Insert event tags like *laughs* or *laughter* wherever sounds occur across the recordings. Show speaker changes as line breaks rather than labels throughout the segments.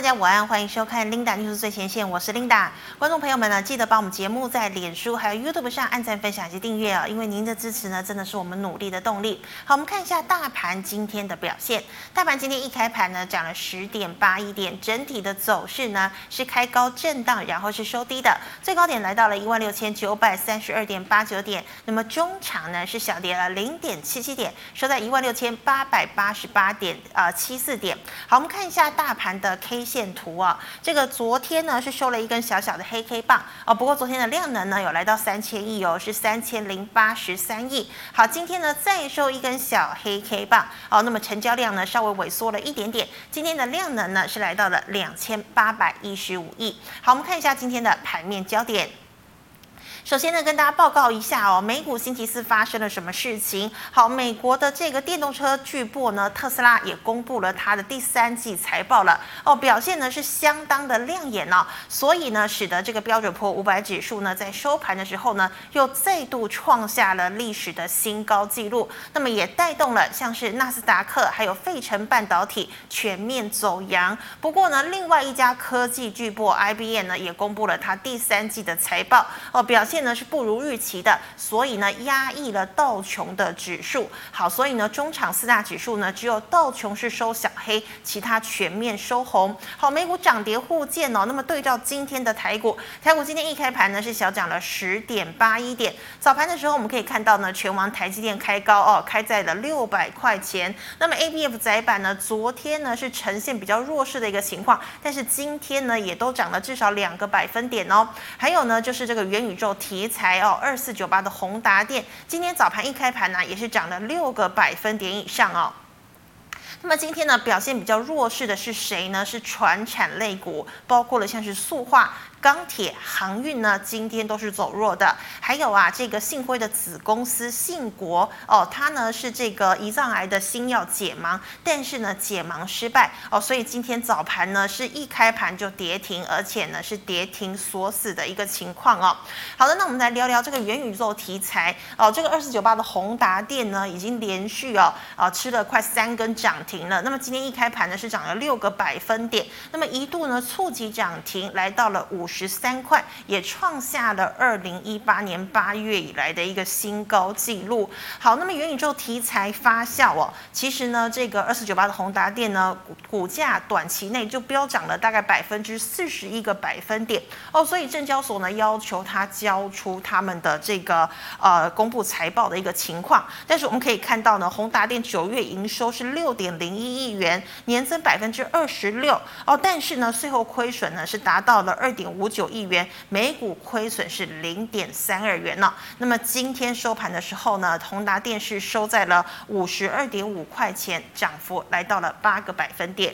大家午安，欢迎收看 Linda News 最前线，我是 Linda。观众朋友们呢，记得帮我们节目在脸书还有 YouTube 上按赞、分享以及订阅啊，因为您的支持呢，真的是我们努力的动力。好，我们看一下大盘今天的表现。大盘今天一开盘呢，涨了十点八一点，整体的走势呢是开高震荡，然后是收低的，最高点来到了一万六千九百三十二点八九点。那么中场呢是小跌了零点七七点，收在一万六千八百八十八点啊七四点。好，我们看一下大盘的 K 线图啊，这个昨天呢是收了一根小小的黑 K 棒哦，不过昨天的量能呢有来到三千亿哦，是三千零八十三亿。好，今天呢再收一根小黑 K 棒哦，那么成交量呢稍微萎缩了一点点，今天的量能呢是来到了两千八百一十五亿。好，我们看一下今天的盘面焦点。首先呢，跟大家报告一下哦，美股星期四发生了什么事情？好，美国的这个电动车巨擘呢，特斯拉也公布了它的第三季财报了哦，表现呢是相当的亮眼哦，所以呢，使得这个标准普五百指数呢，在收盘的时候呢，又再度创下了历史的新高纪录，那么也带动了像是纳斯达克还有费城半导体全面走扬。不过呢，另外一家科技巨擘 IBM 呢，也公布了它第三季的财报哦，表现呢是不如预期的，所以呢压抑了道琼的指数。好，所以呢中场四大指数呢只有道琼是收小黑，其他全面收红。好，美股涨跌互见哦。那么对照今天的台股，台股今天一开盘呢是小涨了十点八一点。早盘的时候我们可以看到呢，权王台积电开高哦，开在了六百块钱。那么 ABF 载板呢，昨天呢是呈现比较弱势的一个情况，但是今天呢也都涨了至少两个百分点哦。还有呢就是这个元宇宙。题材哦，二四九八的宏达电，今天早盘一开盘呢，也是涨了六个百分点以上哦。那么今天呢，表现比较弱势的是谁呢？是传产类股，包括了像是塑化。钢铁、航运呢，今天都是走弱的。还有啊，这个信辉的子公司信国哦，它呢是这个胰脏癌的新药解盲，但是呢解盲失败哦，所以今天早盘呢是一开盘就跌停，而且呢是跌停锁死的一个情况哦。好的，那我们来聊聊这个元宇宙题材哦。这个二四九八的宏达电呢，已经连续哦啊吃了快三根涨停了。那么今天一开盘呢是涨了六个百分点，那么一度呢触及涨停，来到了五。十三块也创下了二零一八年八月以来的一个新高纪录。好，那么元宇宙题材发酵哦，其实呢，这个二四九八的宏达电呢，股价短期内就飙涨了大概百分之四十一个百分点哦，所以证交所呢要求他交出他们的这个呃公布财报的一个情况。但是我们可以看到呢，宏达电九月营收是六点零一亿元，年增百分之二十六哦，但是呢，税后亏损呢是达到了二点五五。九亿元，每股亏损是零点三二元呢。那么今天收盘的时候呢，宏达电视收在了五十二点五块钱，涨幅来到了八个百分点。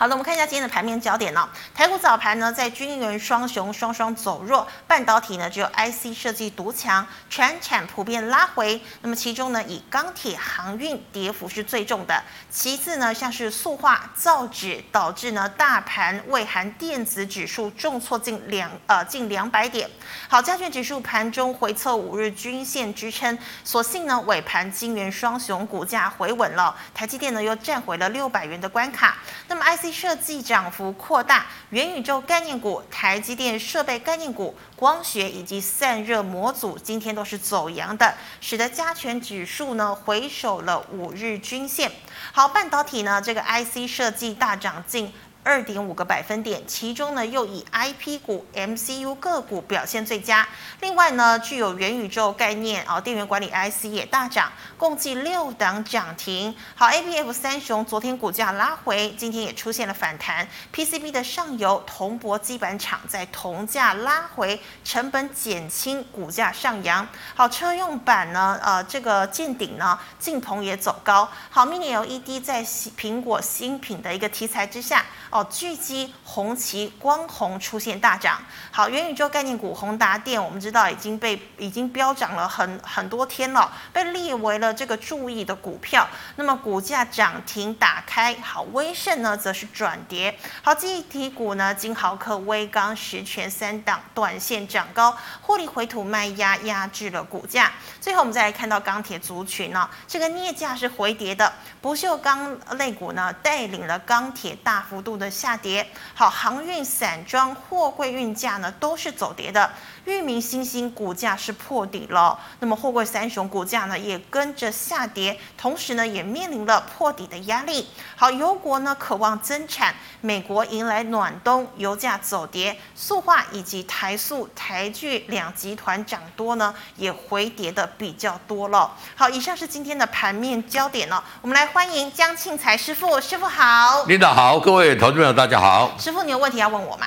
好的，我们看一下今天的盘面焦点呢、台股早盘呢，在晶圆双雄双双走弱，半导体呢只有 IC 设计独强，全产普遍拉回。那么其中呢，以钢铁、航运跌幅是最重的。其次呢，像是塑化、造纸，导致呢大盘未含电子指数重挫近两呃近两百点。好，加权指数盘中回测五日均线支撑，所幸呢尾盘金元双雄股价回稳了，台积电呢又站回了六百元的关卡。那么 IC 设计涨幅扩大，元宇宙概念股、台积电设备概念股、光学以及散热模组今天都是走阳的，使得加权指数呢回首了五日均线。好，半导体呢这个 IC 设计大涨近。二点五个百分点，其中呢又以 IP 股、MCU 个股表现最佳。另外呢，具有元宇宙概念啊，电源管理 IC 也大涨，共计六档涨停。好，ABF 三雄昨天股价拉回，今天也出现了反弹。PCB 的上游铜箔基板厂在铜价拉回，成本减轻，股价上扬。好，车用板呢，呃，这个见顶呢，镜头也走高。好，Mini LED 在苹果新品的一个题材之下。哦，巨基、红旗、光弘出现大涨。好，元宇宙概念股宏达电，我们知道已经被已经飙涨了很很多天了，被列为了这个注意的股票。那么股价涨停打开，好，威盛呢则是转跌。好，记忆体股呢，金豪科、威刚、十銓三档短线涨高，获利回吐卖压压制了股价。最后我们再来看到钢铁族群呢，这个镍价是回跌的，不锈钢类股呢带领了钢铁大幅度。的下跌。好，航运、散装、货柜运价呢都是走跌的。裕民、新兴股价是破底了，那么货柜三雄股价呢也跟着下跌，同时呢也面临了破底的压力。好，油国呢渴望增产，美国迎来暖冬，油价走跌，塑化以及台塑、台聚两集团涨多呢也回跌的比较多了。好，以上是今天的盘面焦点了，我们来欢迎江庆财师傅，师傅好，
领导好，各位投资朋友大家好，
师傅你有问题要问我吗？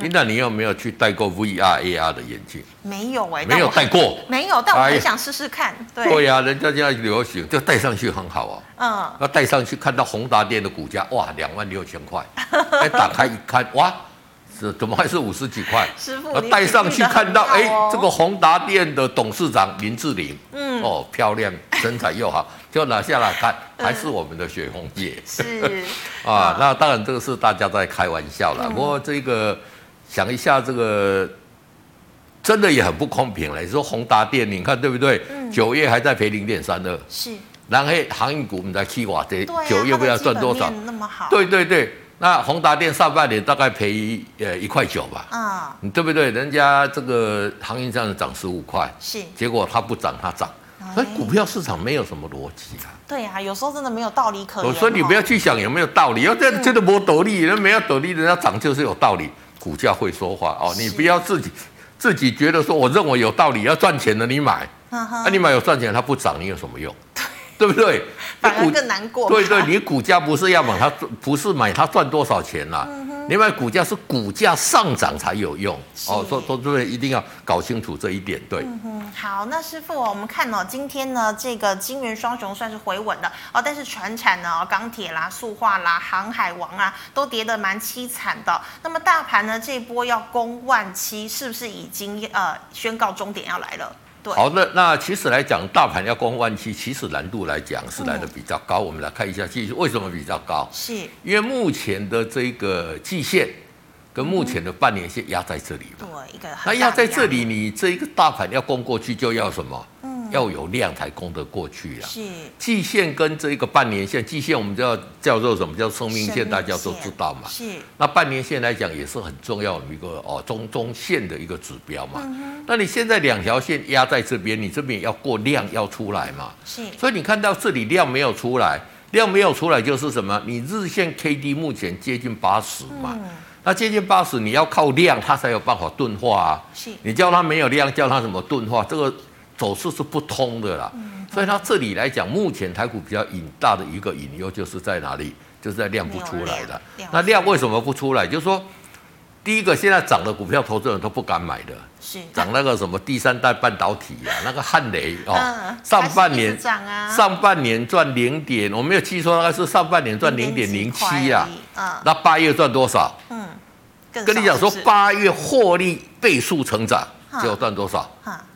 *laughs*
琳达，你有没有去戴过 VR AR 的眼镜？
没有哎、欸，
没有戴过，
没有，但我很想试试看。哎、
对呀、啊，人家现在流行，就戴上去很好哦。嗯，要戴上去看到宏达店的股价，哇，两万六千块。*laughs* 哎，打开一看，哇，是怎么还是五十几块？师傅，戴上去看到，哎，这个宏达店的董事长林志玲，嗯，哦，漂亮，身材又好，*laughs* 就拿下来看，还是我们的雪红姐。是啊，那当然这个是大家在开玩笑了，不过这个。想一下，这个真的也很不公平了。你说宏达电，你看对不对？九、嗯、月还在赔零点三二，是。然后航运股我们在七瓦这九月不知道赚多少？那么好。对对对，那宏达电上半年大概赔呃一块九吧。啊、嗯。对不对？人家这个航运这样涨十五块，是。结果它不涨，它涨。所以股票市场没有什么逻辑啊。
对啊，有时候真的没有道理可言。
所以你不要去想有没有道理，要这真的没道理，人没有道理，人家涨就是有道理。股价会说话哦，你不要自己自己觉得说，我认为有道理，要赚钱的你买，那你买有赚钱，它不涨，你有什么用？对不对？
反而更难过。
对对，你股价不是要买它，不是买它赚多少钱啦。另外，股价是股价上涨才有用哦，所以说各位一定要搞清楚这一点。对，嗯
哼，好，那师傅，我们看哦，今天呢，这个金元双雄算是回稳的哦，但是船产呢，钢铁啦、塑化啦、航海王啊，都跌得蛮凄惨的。那么大盘呢，这一波要攻万七，是不是已经呃宣告终点要来了？对
好的，那其实来讲，大盘要攻万七，其实难度来讲是来的比较高。嗯、我们来看一下，技术为什么比较高？是因为目前的这个季线跟目前的半年线压在这里嘛？对，一个那压在这里，你这一个大盘要攻过去，就要什么？要有量才攻得过去啊！是季线跟这个半年线，季线我们叫叫做什么叫生命线，大家都知道嘛。是那半年线来讲也是很重要的一个哦中中线的一个指标嘛。嗯、那你现在两条线压在这边，你这边要过量要出来嘛？是所以你看到这里量没有出来，量没有出来就是什么？你日线 K D 目前接近八十嘛，嗯、那接近八十你要靠量它才有办法钝化啊。是你叫它没有量，叫它怎么钝化？这个。走势是不通的啦，所以它这里来讲，目前台股比较隐大的一个隐忧就是在哪里？就是在量不出来的。那量为什么不出来？就是说，第一个现在涨的股票，投资人都不敢买的，是。涨那个什么第三代半导体啊，那个汉雷哦，上半年上半年赚零点，我没有记错，那个是上半年赚零点零七啊，那八月赚多少？嗯，跟你讲说八月获利倍数成长，结果赚多少？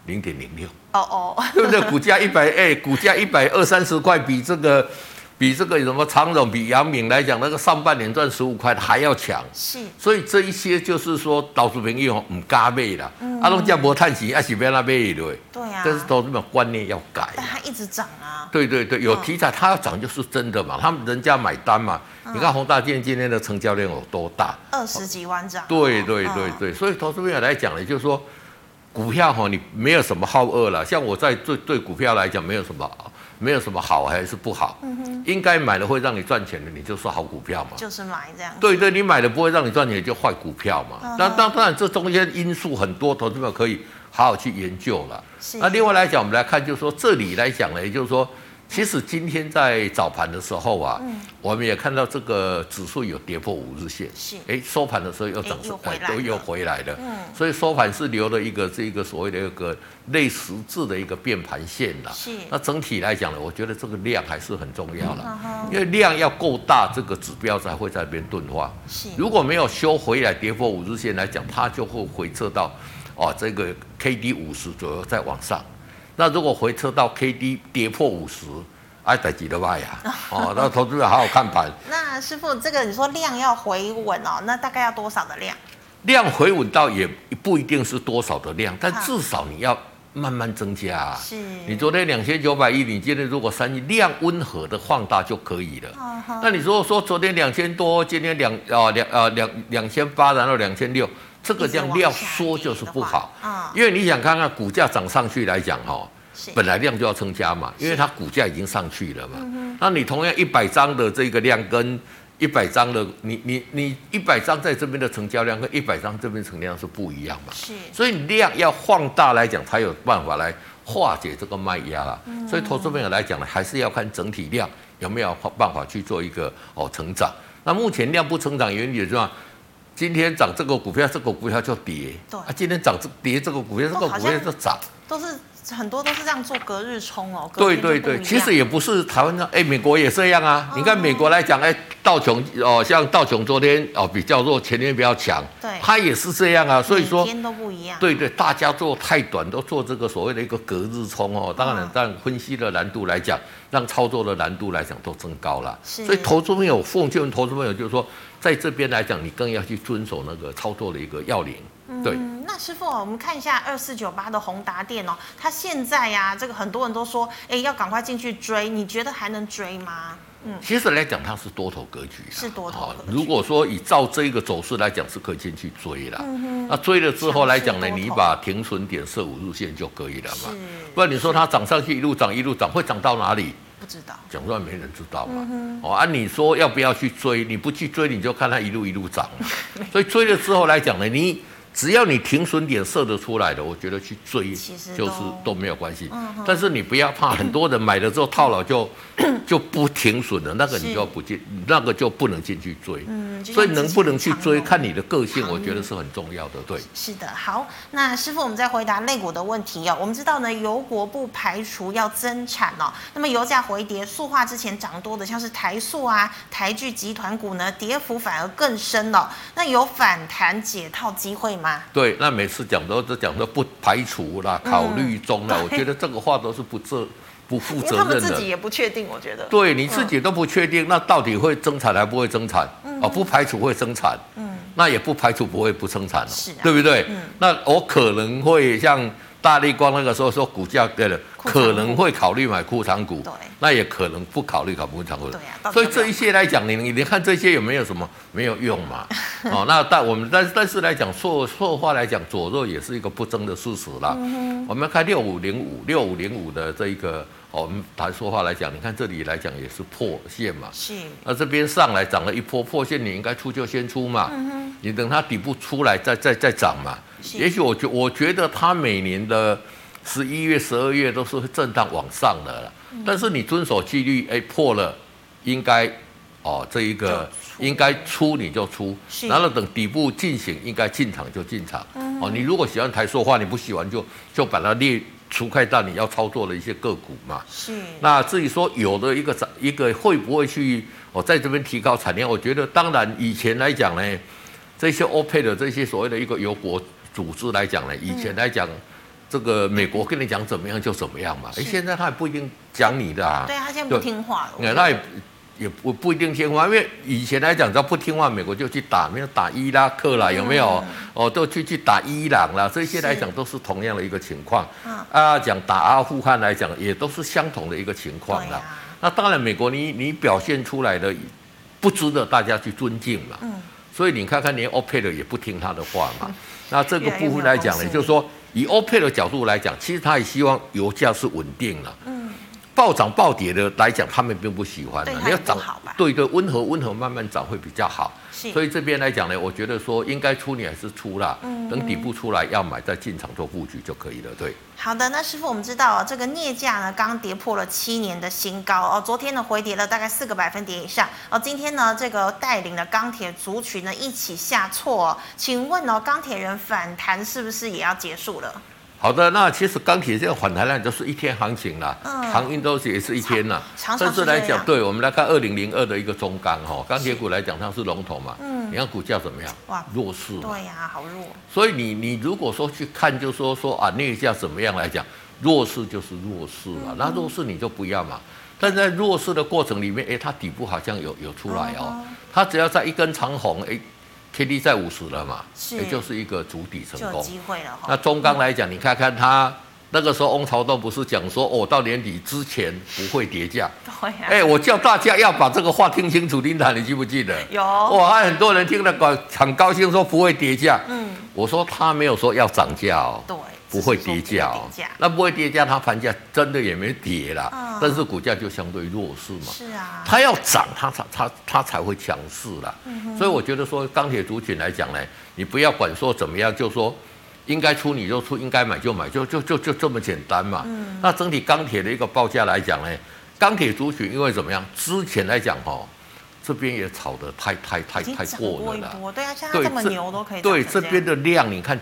零点零六。哦哦，*laughs* 对不对？股价一百哎，股价一百二三十块，比这个比这个什么长荣、比杨敏来讲，那个上半年赚十五块的还要强。是，所以这一些就是说，投资朋友唔加倍啦。嗯，阿龙家博叹息，阿喜边那边对。对啊。但是投资们观念要改。
但它一直涨啊。
对对对，有题材它要涨就是真的嘛，他们人家买单嘛。你看宏大建今天的成交量有多大？
二十几万张。
对对对对，所以投资朋友来讲呢，就是说。股票哈，你没有什么好恶了。像我在对对股票来讲，没有什么，没有什么好还是不好。嗯哼。应该买了会让你赚钱的，你就说好股票嘛。
就是买这样。
对对，你买了不会让你赚钱，就坏股票嘛。那当当然，这中间因素很多，投资者可以好好去研究了。是。那另外来讲，我们来看，就是说这里来讲呢，也就是说。其实今天在早盘的时候啊，嗯、我们也看到这个指数有跌破五日线，是，哎，收盘的时候又涨，哎，都又回来了，嗯，所以收盘是留了一个这个所谓的一个类十字的一个变盘线了，是。那整体来讲呢，我觉得这个量还是很重要的，嗯、因为量要够大，这个指标才会在那边钝化，是。如果没有修回来跌破五日线来讲，它就会回撤到，哦，这个 K D 五十左右再往上。那如果回撤到 K D 跌破五十，哎，得几多卖呀？*laughs* 哦，那投资者好好看盘。
那师傅，这个你说量要回稳哦，那大概要多少的量？
量回稳到也不一定是多少的量，但至少你要慢慢增加啊。
是。
你昨天两千九百亿，你今天如果三亿，量温和的放大就可以了。Uh. 那你如果说昨天两千多，今天两啊两啊两两千八，然后两千六，这个量量缩就是不好。啊。因为你想看看股价涨上去来讲哈，本来量就要增加嘛，因为它股价已经上去了嘛。是那你同样一百张的这个量跟。一百张的，你你你一百张在这边的成交量跟一百张这边成交量是不一样嘛？是，所以量要放大来讲，才有办法来化解这个卖压啦。嗯、所以投资朋友来讲呢，还是要看整体量有没有办法去做一个哦成长。那目前量不成长，原因是吧？今天涨这个股票，这个股票就跌。对啊，今天涨这跌这个股票，这个股票就涨。
都是。很多都是这样做隔日冲哦，
对对对，其实也不是台湾哎，美国也这样啊。嗯、你看美国来讲，哎，道琼哦，像道琼昨天哦比较弱，前天比较强，对，它也是这样啊。所以说，
天都不一样。
对对，大家做太短都做这个所谓的一个隔日冲哦，当然，但分析的难度来讲，让操作的难度来讲都增高了。是。所以投资朋友奉劝投资朋友就是说，在这边来讲，你更要去遵守那个操作的一个要领。对。嗯
那师傅，我们看一下二四九八的宏达电哦，它现在呀、啊，这个很多人都说，哎，要赶快进去追，你觉得还能追吗？嗯，
其实来讲，它是多头格局，
是多头格局。
如果说以照这个走势来讲，是可以进去追啦。嗯哼。那追了之后来讲呢，你把停损点设五日线就可以了嘛。不然你说它涨上去一路涨一路涨，会涨到哪里？
不知道。
讲出来没人知道嘛。哦，按你说要不要去追？你不去追，你就看它一路一路涨嘛。*laughs* 所以追了之后来讲呢，你。只要你停损点设得出来的，我觉得去追就是都没有关系。但是你不要怕，很多人买了之后套牢就 *coughs* 就不停损了，那个你就要不进，那个就不能进去追。嗯所以能不能去追，看你的个性，我觉得是很重要的。对，
是的。好，那师傅，我们再回答类股的问题哦。我们知道呢，油国不排除要增产哦。那么油价回跌，塑化之前涨多的，像是台塑啊、台聚集团股呢，跌幅反而更深了。那有反弹解套机会吗？
对，那每次讲都都讲说不排除啦，考虑中啦。嗯、我觉得这个话都是不负不负责任的。他们
自己也不确定，我觉得。
对，你自己都不确定，嗯、那到底会增产还不会增产？嗯、哦，不排除会增产。嗯，那也不排除不会不生产了，是啊、对不对？嗯，那我可能会像。大力光那个时候说股价跌了，可能会考虑买库藏股，对，那也可能不考虑考库藏股。对啊，所以这一些来讲，你你看这些有没有什么没有用嘛？*laughs* 哦，那但我们但但是来讲，说说话来讲，左弱也是一个不争的事实啦。嗯、我们看六五零五六五零五的这一个，哦、我们谈说话来讲，你看这里来讲也是破线嘛。是。那这边上来涨了一波破线，你应该出就先出嘛。嗯、哼你等它底部出来再再再涨嘛。也许我觉我觉得它每年的十一月、十二月都是震荡往上的了，但是你遵守纪律，哎，破了，应该哦这一个应该出你就出，然后等底部进行应该进场就进场。哦，你如果喜欢台塑化，你不喜欢就就把它列除开到你要操作的一些个股嘛。是。那至于说有的一个一个会不会去我在这边提高产量？我觉得当然以前来讲呢，这些 OPEC 的这些所谓的一个油国。组织来讲呢，以前来讲，嗯、这个美国跟你讲怎么样就怎么样嘛。哎是，现在他也不一定讲你的啊。
对啊，他现在不听话了。
那也也不不一定听话，因为以前来讲，只要不听话，美国就去打，没有打伊拉克啦，有没有？嗯、哦，都去去打伊朗啦，这些来讲都是同样的一个情况。是啊，讲打阿富汗来讲，也都是相同的一个情况啦。啊、那当然，美国你你表现出来的不值得大家去尊敬嘛。嗯。所以你看看，连 OPEC 也不听他的话嘛。嗯 *laughs* 那这个部分来讲呢，就是说以 OPEC 的角度来讲，其实他也希望油价是稳定了。嗯，暴涨暴跌的来讲，他们并不喜欢的。你要涨，对对，温和温和慢慢涨会比较好。所以这边来讲呢，我觉得说应该出你还是出啦，等底部出来要买再进场做布局就可以了。对，
好的，那师傅我们知道这个镍价呢刚跌破了七年的新高哦，昨天呢回跌了大概四个百分点以上哦，今天呢这个带领了钢铁族群呢一起下挫哦，请问哦钢铁人反弹是不是也要结束了？
好的，那其实钢铁这个反弹量就是一天行情啦，嗯、航运都是也是一天呐。但是来讲，对我们来看二零零二的一个中钢哈，钢铁股来讲它是龙头嘛，嗯，你看股价怎么样？哇，弱势。
对呀、啊，好弱。
所以你你如果说去看，就说说啊，那一下怎么样来讲，弱势就是弱势了，那弱势你就不要嘛。但在弱势的过程里面，哎，它底部好像有有出来哦，它只要在一根长红，哎。K D 在五十了嘛，也就是一个主底成功，
有机会了。
那中钢来讲，你看看它那个时候翁朝栋不是讲说，哦，到年底之前不会跌价。
对呀、啊。
哎，我叫大家要把这个话听清楚，琳达，你记不记得？
有。
哇，还很多人听了高很高兴，说不会跌价。嗯。我说他没有说要涨价哦。对。不会跌价哦。那不会跌价，它盘价真的也没跌啦。嗯。但是股价就相对弱势嘛。是啊。它要涨，它才它它才会强势啦。嗯。所以我觉得说钢铁族群来讲呢，你不要管说怎么样，就说。应该出你就出，应该买就买，就就就就这么简单嘛。嗯。那整体钢铁的一个报价来讲呢，钢铁族群因为怎么样？之前来讲哦，这边也炒得太太太太过了啦。
对啊，像它这么牛都可以。
对这边的量，你看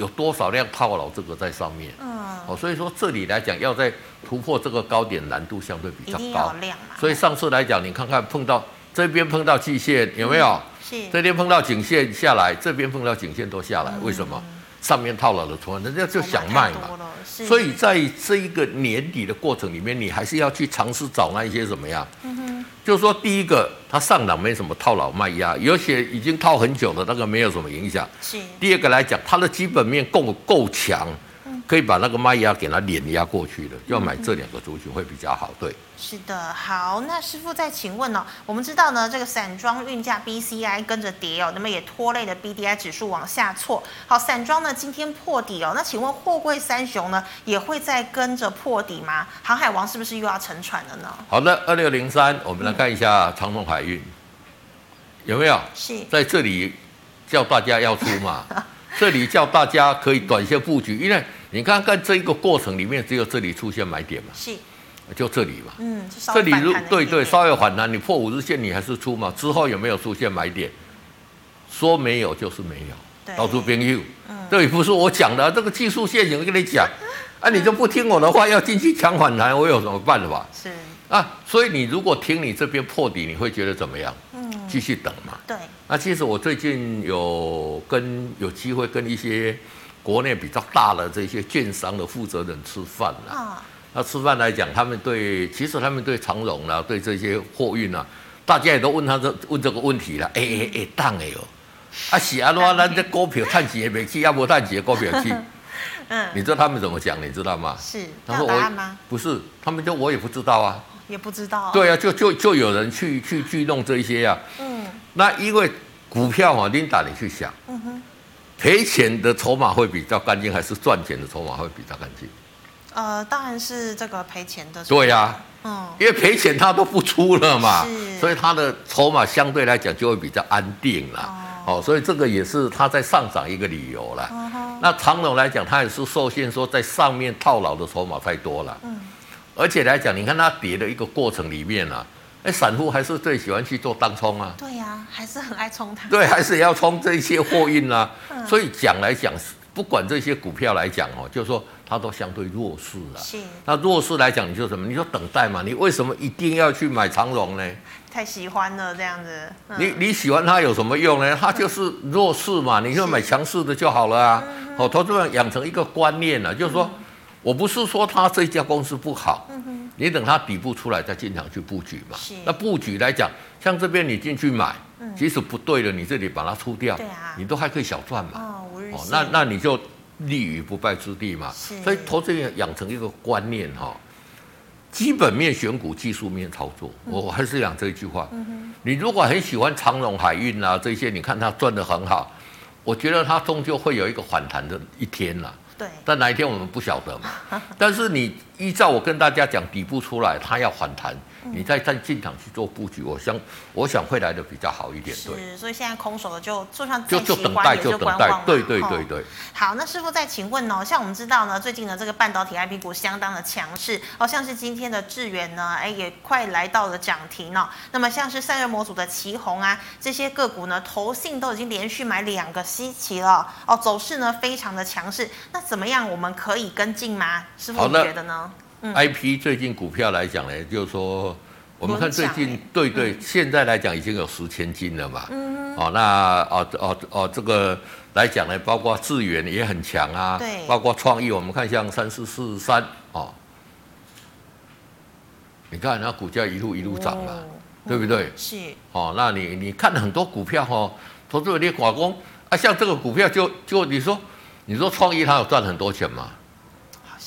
有多少量套牢这个在上面。嗯。哦，所以说这里来讲，要在突破这个高点，难度相对比较高。所以上次来讲，你看看碰到这边碰到季线有没有？嗯、是。这边碰到颈线下来，这边碰到颈线都下来，为什么？上面套牢的筹码，人家就想卖嘛，所以在这一个年底的过程里面，你还是要去尝试找那一些什么呀？就是说第一个，它上涨没什么套牢卖压，有些已经套很久的那个没有什么影响。是。第二个来讲，它的基本面够够强。可以把那个卖压给它碾压过去的，要买这两个族群会比较好。对，
是的，好，那师傅再请问呢、哦？我们知道呢，这个散装运价 BCI 跟着跌哦，那么也拖累了 BDI 指数往下挫。好，散装呢今天破底哦，那请问货柜三雄呢也会再跟着破底吗？航海王是不是又要沉船了呢？
好的，二六零三，我们来看一下长荣海运、嗯、有没有？是在这里叫大家要出嘛？*laughs* 这里叫大家可以短线布局，因为。你看看这一个过程里面，只有这里出现买点嘛？是，就这里嘛。嗯，这里如对对稍微反弹，你破五日线你还是出嘛？之后有没有出现买点？说没有就是没有，到处边有。嗯，这也不是我讲的、啊，这个技术线型跟你讲，啊，你就不听我的话，要进去抢反弹，我有什么办法？是啊，所以你如果听你这边破底，你会觉得怎么样？嗯，继续等嘛。对。那其实我最近有跟有机会跟一些。国内比较大的这些券商的负责人吃饭了，啊，那吃饭来讲，他们对其实他们对长荣啦，对这些货运啊，大家也都问他这问这个问题了，哎哎哎，当哎哟，啊是啊，那咱这股票探底也没去，要不探底股票去，*laughs* 嗯，你知道他们怎么讲？你知道吗？是，他说我不是，他们就我也不知道啊，
也不知道，
对啊，就就就有人去去去弄这些啊，嗯，那因为股票嘛，琳达你去想，嗯哼。赔钱的筹码会比较干净，还是赚钱的筹码会比较干净？
呃，当然是这个赔钱的。
对呀、啊，嗯，因为赔钱他都不出了嘛，所以他的筹码相对来讲就会比较安定了。哦，哦，所以这个也是他在上涨一个理由了。嗯、那长荣来讲，他也是受限说在上面套牢的筹码太多了。嗯，而且来讲，你看它跌的一个过程里面啊。哎，散户还是最喜欢去做当冲啊？
对呀、啊，还是很爱冲它。
对，还是要冲这些货运啊。嗯、所以讲来讲，不管这些股票来讲哦，就是说它都相对弱势了。是。那弱势来讲，你就什么？你就等待嘛。你为什么一定要去买长荣呢？
太喜欢了，这样子。嗯、
你你喜欢它有什么用呢？它就是弱势嘛，你就买强势的就好了啊。好，投资人养成一个观念了，就是说。嗯我不是说他这家公司不好，你等它底部出来再进场去布局嘛。是那布局来讲，像这边你进去买，嗯、即使不对了，你这里把它出掉，啊、你都还可以小赚嘛。哦，哦，那那你就立于不败之地嘛。是所以投资人养成一个观念哈，基本面选股，技术面操作。嗯、我还是讲这一句话。你如果很喜欢长荣海运啊这些，你看它赚得很好，我觉得它终究会有一个反弹的一天了。对，但哪一天我们不晓得嘛？*laughs* 但是你依照我跟大家讲，底部出来，它要反弹。你再再进场去做布局，我想我想会来的比较好一点。对，
是，所以现在空手的就就算
就就等待就等待，对对对对。
好，那师傅再请问哦，像我们知道呢，最近的这个半导体 IP 股相当的强势哦，像是今天的智原呢，哎也快来到了涨停哦。那么像是散热模组的奇宏啊，这些个股呢，投信都已经连续买两个星期了哦，走势呢非常的强势。那怎么样我们可以跟进吗？师傅你觉得呢？
嗯、I P 最近股票来讲呢，就是说，我们看最近对对，嗯、现在来讲已经有十千金了嘛。嗯哦，那哦哦哦，这个来讲呢，包括智源也很强啊。对。包括创意，我们看像三四四三哦，你看那股价一路一路涨嘛，哦、对不对？是。哦，那你你看很多股票哦，投资有点寡公啊，像这个股票就就你说，你说创意它有赚很多钱吗？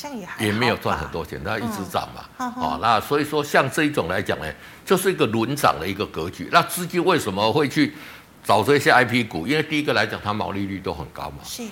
像也
没有赚很多钱，它一直涨嘛。哦，那所以说像这一种来讲呢，就是一个轮涨的一个格局。那资金为什么会去找这些 IP 股？因为第一个来讲，它毛利率都很高嘛。是。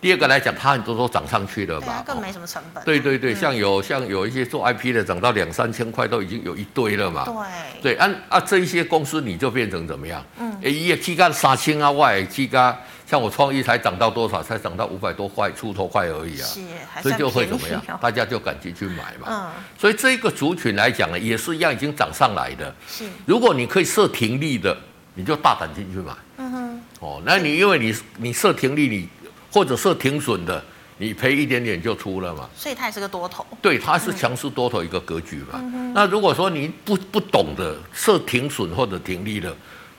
第二个来讲，它很多都涨上去了嘛，
更没什么成本。
对对对，像有像有一些做 IP 的，涨到两三千块都已经有一堆了嘛。对。对，按啊这一些公司你就变成怎么样？嗯。一夜起价三千啊，外起价，像我创意才涨到多少？才涨到五百多块出头块而已啊。是。所以就会怎么样？大家就赶紧去买嘛。嗯。所以这个族群来讲呢，也是一样，已经涨上来的。是。如果你可以设停利的，你就大胆进去买。嗯哼。哦，那你因为你你设停利你。或者设停损的，你赔一点点就出了嘛。
所以它也是个多头。
对，它是强势多头一个格局嘛。嗯、那如果说你不不懂得设停损或者停利的，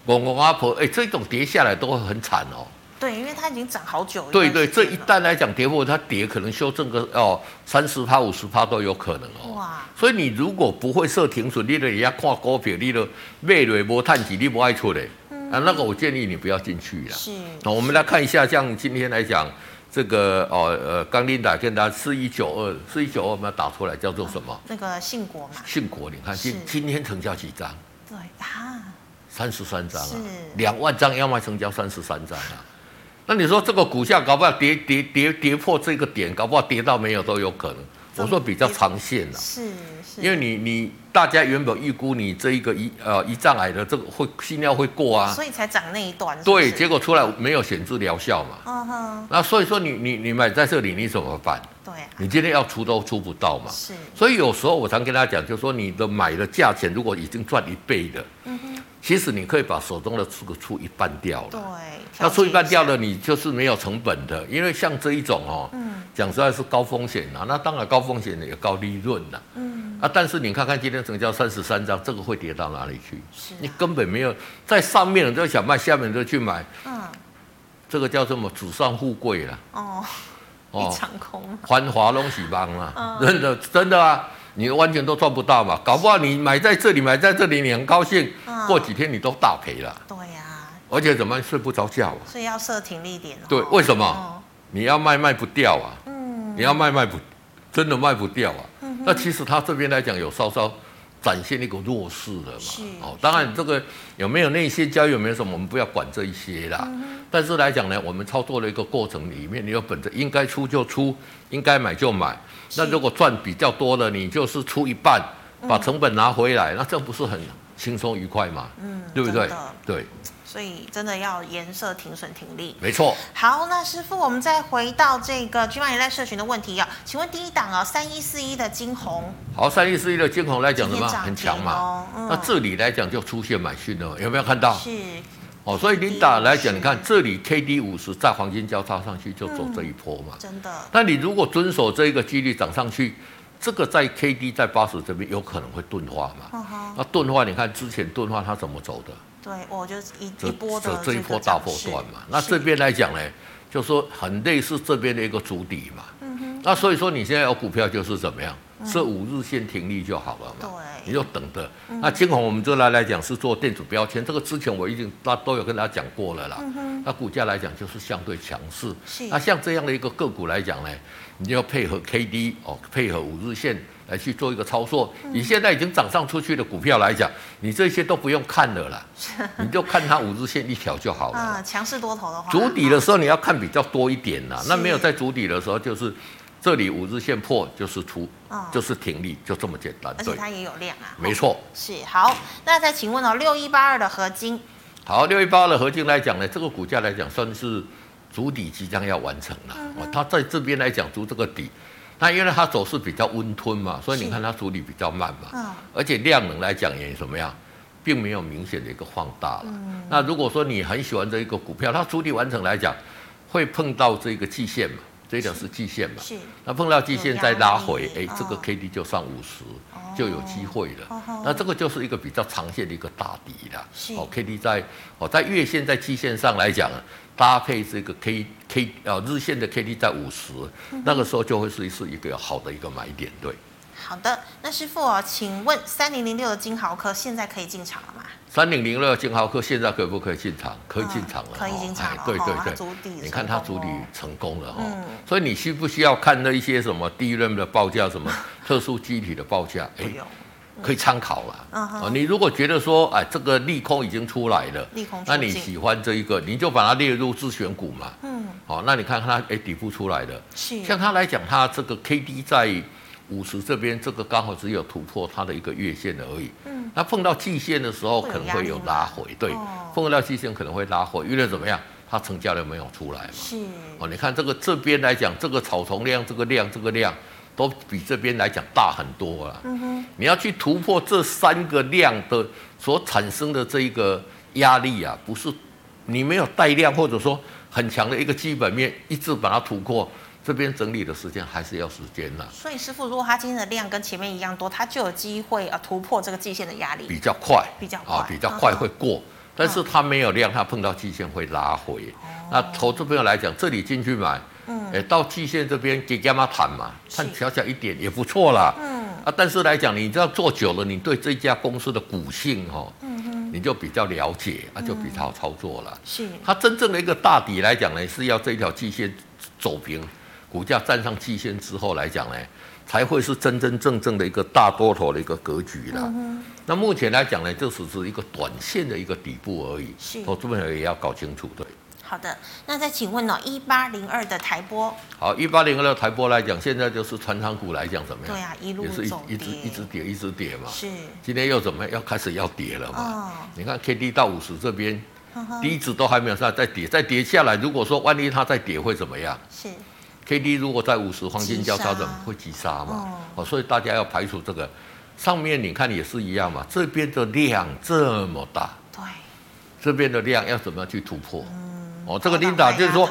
我我阿婆，哎，这种跌下来都会很惨哦。
对，因为它已经涨好久
了。对对，这一旦来讲跌破，它跌可能修正个哦三十趴五十趴都有可能哦。哇！所以你如果不会设停损，你的也要看股票，你的卖了无探底，你不爱出来。啊，那个我建议你不要进去了。是。那我们来看一下，像今天来讲，这个哦呃，刚琳达跟大家四一九二，四一九二我们要打出来叫做什么？
那个信国嘛。
信国，你看今今天成交几张？
对啊，
三十三张啊，两万张要卖成交三十三张啊。那你说这个股价搞不好跌跌跌跌破这个点，搞不好跌到没有都有可能。我说比较长线了。是是。因为你你大家原本预估你这一个胰呃胰脏癌的这个会心跳会过啊，
所以才涨那一段。
对，结果出来没有显著疗效嘛。嗯哼。那所以说你你你买在这里你怎么办？对啊。你今天要出都出不到嘛。是。所以有时候我常跟大家讲，就是说你的买的价钱如果已经赚一倍的，嗯哼。其实你可以把手中的出个出一半掉了。对。那出一半掉了，你就是没有成本的，因为像这一种哦，嗯，讲实在是高风险啊。那当然高风险也高利润呐。嗯。啊！但是你看看今天成交三十三张，这个会跌到哪里去？是啊、你根本没有在上面人都想卖，下面人都去买。嗯，这个叫什么？祖上富贵了。哦，*laughs* 一场空。繁华拢是帮嘛，真的真的啊！你完全都赚不到嘛，搞不好你买在这里，买在这里，你很高兴，嗯、过几天你都大赔了。对呀、啊。而且怎么睡不着觉啊？
所以要设停利点。
对，为什么？哦、你要卖卖不掉啊？嗯。你要卖卖不，真的卖不掉啊？那其实他这边来讲有稍稍展现一个弱势的嘛，哦，当然这个有没有那些交易有没有什么，我们不要管这一些啦。嗯、但是来讲呢，我们操作的一个过程里面，你要本着应该出就出，应该买就买。那如果赚比较多的，你就是出一半，把成本拿回来，嗯、那这不是很轻松愉快嘛？嗯，对不对？对。
所以真的要颜色停损停利，
没错。
好，那师傅，我们再回到这个 GMoney 赖社群的问题啊，请问第一档啊，三一四一的金红，
好，三一四一的金红来讲什么？很强嘛。嗯、那这里来讲就出现买讯了，有没有看到？是。哦，所以琳达来讲，你看这里 K D 五十在黄金交叉上去就走这一波嘛，嗯、真的。那你如果遵守这一个几率涨上去，这个在 K D 在八十这边有可能会钝化嘛？那钝化，你看之前钝化它怎么走的？
对，我就一一波的
这，一波大波段嘛。那这边来讲呢，就说很类似这边的一个主底嘛。嗯哼。那所以说你现在有股票就是怎么样，设、嗯、五日线停利就好了嘛。对。你就等着。嗯、那金红我们这来来讲是做电子标签，这个之前我已经大都有跟大家讲过了啦。嗯哼。那股价来讲就是相对强势。是。那像这样的一个个股来讲呢，你就要配合 K D 哦，配合五日线。来去做一个操作，你现在已经涨上出去的股票来讲，你这些都不用看了啦，你就看它五日线一条就好了。啊，
强势多头的话，
主底的时候你要看比较多一点啦。那没有在主底的时候，就是这里五日线破就是出，就是停利，就这么简单。
而且它也有量啊。
没错。
是好，那再请问哦，六一八二的合金。
好，六一八二的合金来讲呢，这个股价来讲算是主底即将要完成了。哦，它在这边来讲筑这个底。那因为它走势比较温吞嘛，所以你看它处理比较慢嘛，嗯、而且量能来讲也怎么样，并没有明显的一个放大了。嗯、那如果说你很喜欢这一个股票，它处理完成来讲，会碰到这个季线嘛，这一条是季线嘛，是。那碰到季线再拉回，哎，这个 K D 就上五十，就有机会了。哦、那这个就是一个比较长线的一个大底了。是。哦，K D 在哦在月线在季线上来讲。搭配这个 K K 啊日线的 K D 在五十，那个时候就会是是一个好的一个买点，对。
好的，那师傅哦，请问三零零六的金豪科现在可以进场了吗？
三零零六的金豪科现在可不可以进场？可以进场了，
可以进场了。
对对对，你看它主底成功了哈。所以你需不需要看那一些什么第一轮的报价，什么特殊机体的报价？哎，可以参考了。啊，你如果觉得说，哎，这个利空已经出来了，利空，那你喜欢这一个，你就把它列入自选股嘛。嗯。好，那你看看它，哎，底部出来了。是。像它来讲，它这个 K D 在。五十这边这个刚好只有突破它的一个月线而已，嗯，那碰到季线的时候可能会有拉回，对，哦、碰到季线可能会拉回，因为怎么样？它成交量没有出来嘛，是，哦，你看这个这边来讲，这个草丛量，这个量，这个量都比这边来讲大很多了，嗯哼，你要去突破这三个量的所产生的这一个压力啊，不是你没有带量或者说很强的一个基本面，一直把它突破。这边整理的时间还是要时间的，
所以师傅，如果他今天的量跟前面一样多，他就有机会啊突破这个季线的压力，
比较快，
比较快，
比较快会过。但是他没有量，他碰到季线会拉回。那投资朋友来讲，这里进去买，嗯，哎，到季线这边给干嘛谈嘛，看小小一点也不错啦，嗯啊。但是来讲，你这样做久了，你对这家公司的股性哦，嗯哼，你就比较了解，那就比较好操作了。是，它真正的一个大底来讲呢，是要这条季线走平。股价站上季线之后来讲呢，才会是真真正正的一个大多头的一个格局了。嗯、那目前来讲呢，就只是一个短线的一个底部而已。是，投资朋友也要搞清楚。对，
好的。那再请问哦，一八零二的台波，
好，一八零二的台波来讲，现在就是传长股来讲怎么样？
对啊，一路
也是一一直一直跌，一直跌嘛。是，今天又怎么样？要开始要跌了嘛？哦、你看 K D 到五十这边，低值都还没有上，再跌，再跌下来。如果说万一它再跌会怎么样？是。K D 如果在五十黄金交叉，怎么会急杀嘛？哦，所以大家要排除这个。上面你看也是一样嘛，这边的量这么大，对，这边的量要怎么样去突破？哦，这个琳达就是说，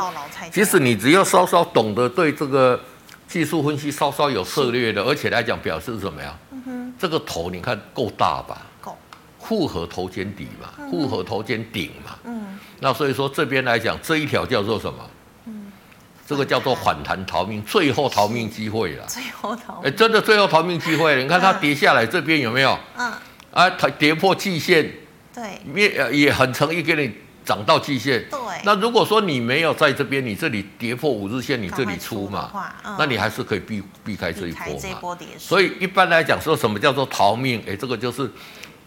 其实你只要稍稍懂得对这个技术分析稍稍有策略的，而且来讲表示什么呀？这个头你看够大吧？够，复合头肩底嘛，复合头肩顶嘛。嗯，那所以说这边来讲这一条叫做什么？嗯这个叫做反弹逃命，最后逃命机会了。最后逃命，哎，真的最后逃命机会了。你看它跌下来，这边有没有？嗯。啊，它跌破季线。对。也也很诚意给你涨到季线。对。那如果说你没有在这边，你这里跌破五日线，你这里出嘛？那你还是可以避避开这一波嘛。所以一般来讲，说什么叫做逃命？哎，这个就是。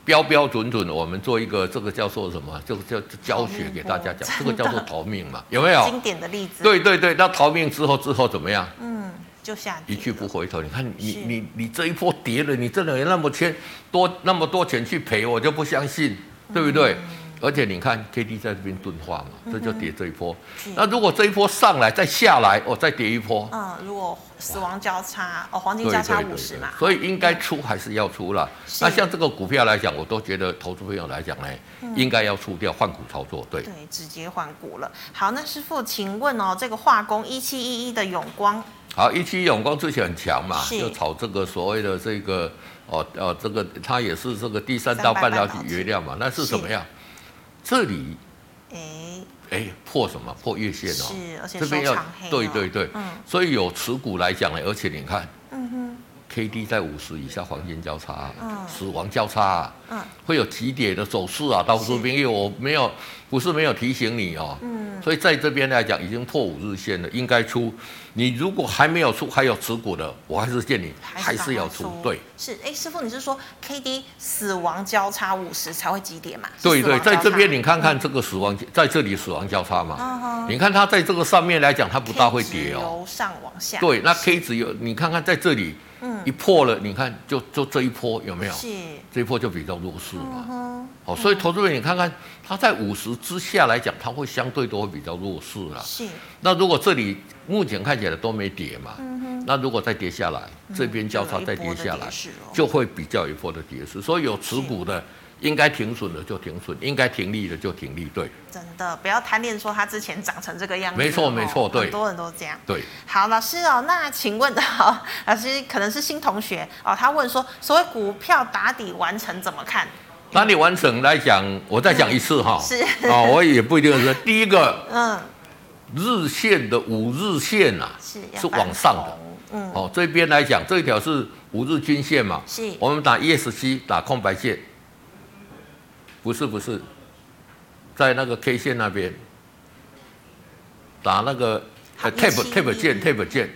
标标准准，我们做一个这个叫做什么？这个叫教学给大家讲，这个叫做逃命嘛，有没有？
经典的例子。
对对对，那逃命之后之后怎么样？
嗯，就下
一去不回头。你看你是你你这一波跌了，你真的有那么钱多那么多钱去赔，我就不相信，对不对？嗯而且你看，K D 在这边钝化嘛，这就跌这一波。嗯、那如果这一波上来再下来，哦，再跌一波。
嗯，如果死亡交叉，哦，黄金交叉五十嘛。
所以应该出还是要出了。那像这个股票来讲，我都觉得投资朋友来讲呢，嗯、应该要出掉换股操作。对对，
直接换股了。好，那师傅，请问哦，这个化工一七一一的永光，
好，一七永光之前很强嘛，就炒这个所谓的这个哦哦，这个它也是这个第三道半导体原料嘛，那是什么样？这里，哎哎破什么？破月线哦？是，而且这边要对对对，嗯，所以有持股来讲呢，而且你看，嗯哼，K D 在五十以下黄金交叉，嗯，死亡交叉，嗯，会有急跌的走势啊，到这边因为我没有不是没有提醒你哦，嗯，所以在这边来讲已经破五日线了，应该出。你如果还没有出，还有持股的，我还是建议还是要出。对，
是哎，师傅，你是说 K D 死亡交叉五十才会急跌嘛？
对对，在这边你看看这个死亡，在这里死亡交叉嘛？嗯哼。你看它在这个上面来讲，它不大会跌哦。
由上往下。
对，那 K 值有，你看看在这里，嗯，一破了，你看就就这一波有没有？是。这一波就比较弱势嘛。嗯哼。哦，所以投资人你看看，它在五十之下来讲，它会相对都会比较弱势啦。是。那如果这里。目前看起来都没跌嘛，嗯、那如果再跌下来，嗯、这边交叉再跌下来，就会比较一波的跌势。所以有持股的，应该停损的就停损，应该停利的就停利。对，
真的不要贪恋说它之前长成这个样子。
没错没错，对，
很多人都这样。
对，
好，老师哦，那请问的哈，*laughs* 老师可能是新同学哦，他问说，所谓股票打底完成怎么看？
打底完成来讲，我再讲一次哈，是。啊，我也不一定是第一个，*laughs* 嗯。日线的五日线啊，是，是往上的，嗯，哦，这边来讲，这一条是五日均线嘛，
是，
我们打 ESC 打空白线，不是不是，在那个 K 线那边打那个 Tape Tape 键 Tape 键。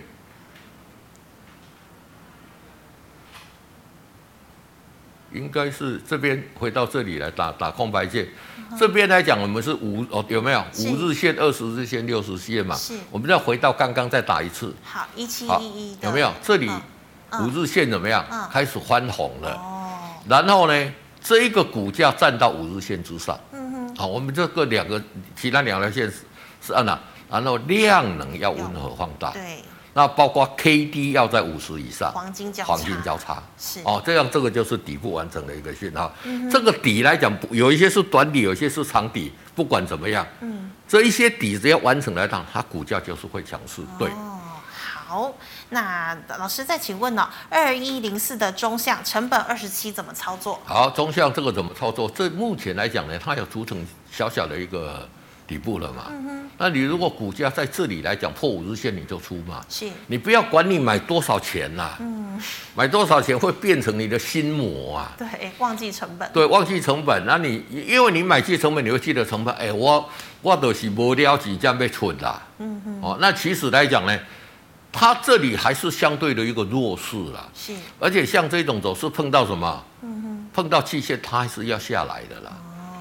应该是这边回到这里来打打空白线，嗯、这边来讲我们是五哦有没有五日线、二十日线、六十线嘛？是。我们再回到刚刚再打一次。
好，一七一一。
有没有这里五日线怎么样？嗯、开始翻红了。哦。然后呢，这一个股价站到五日线之上。嗯哼。好，我们这个两个其他两条线是是按哪？然后量能要温和放大。对。那包括 K D 要在五十以上，
黄金交
黄金交叉是哦，这样这个就是底部完成的一个讯号。嗯、这个底来讲，有一些是短底，有一些是长底。不管怎么样，嗯，这一些底只要完成来讲，它股价就是会强势。对哦，
好，那老师再请问呢、哦？二一零四的中项成本二十七怎么操作？
好，中项这个怎么操作？这目前来讲呢，它有组成小小的一个。底部了嘛？嗯哼，那你如果股价在这里来讲破五日线，你就出嘛。是，你不要管你买多少钱呐、啊。嗯，买多少钱会变成你的心魔啊。
对，忘记成本。
对，忘记成本。那你因为你买记成本，你会记得成本。哎，我我都是无了几这样被蠢啦。嗯哼。哦，那其实来讲呢，它这里还是相对的一个弱势啦。是。而且像这种走势碰到什么？碰到季线，它还是要下来的啦。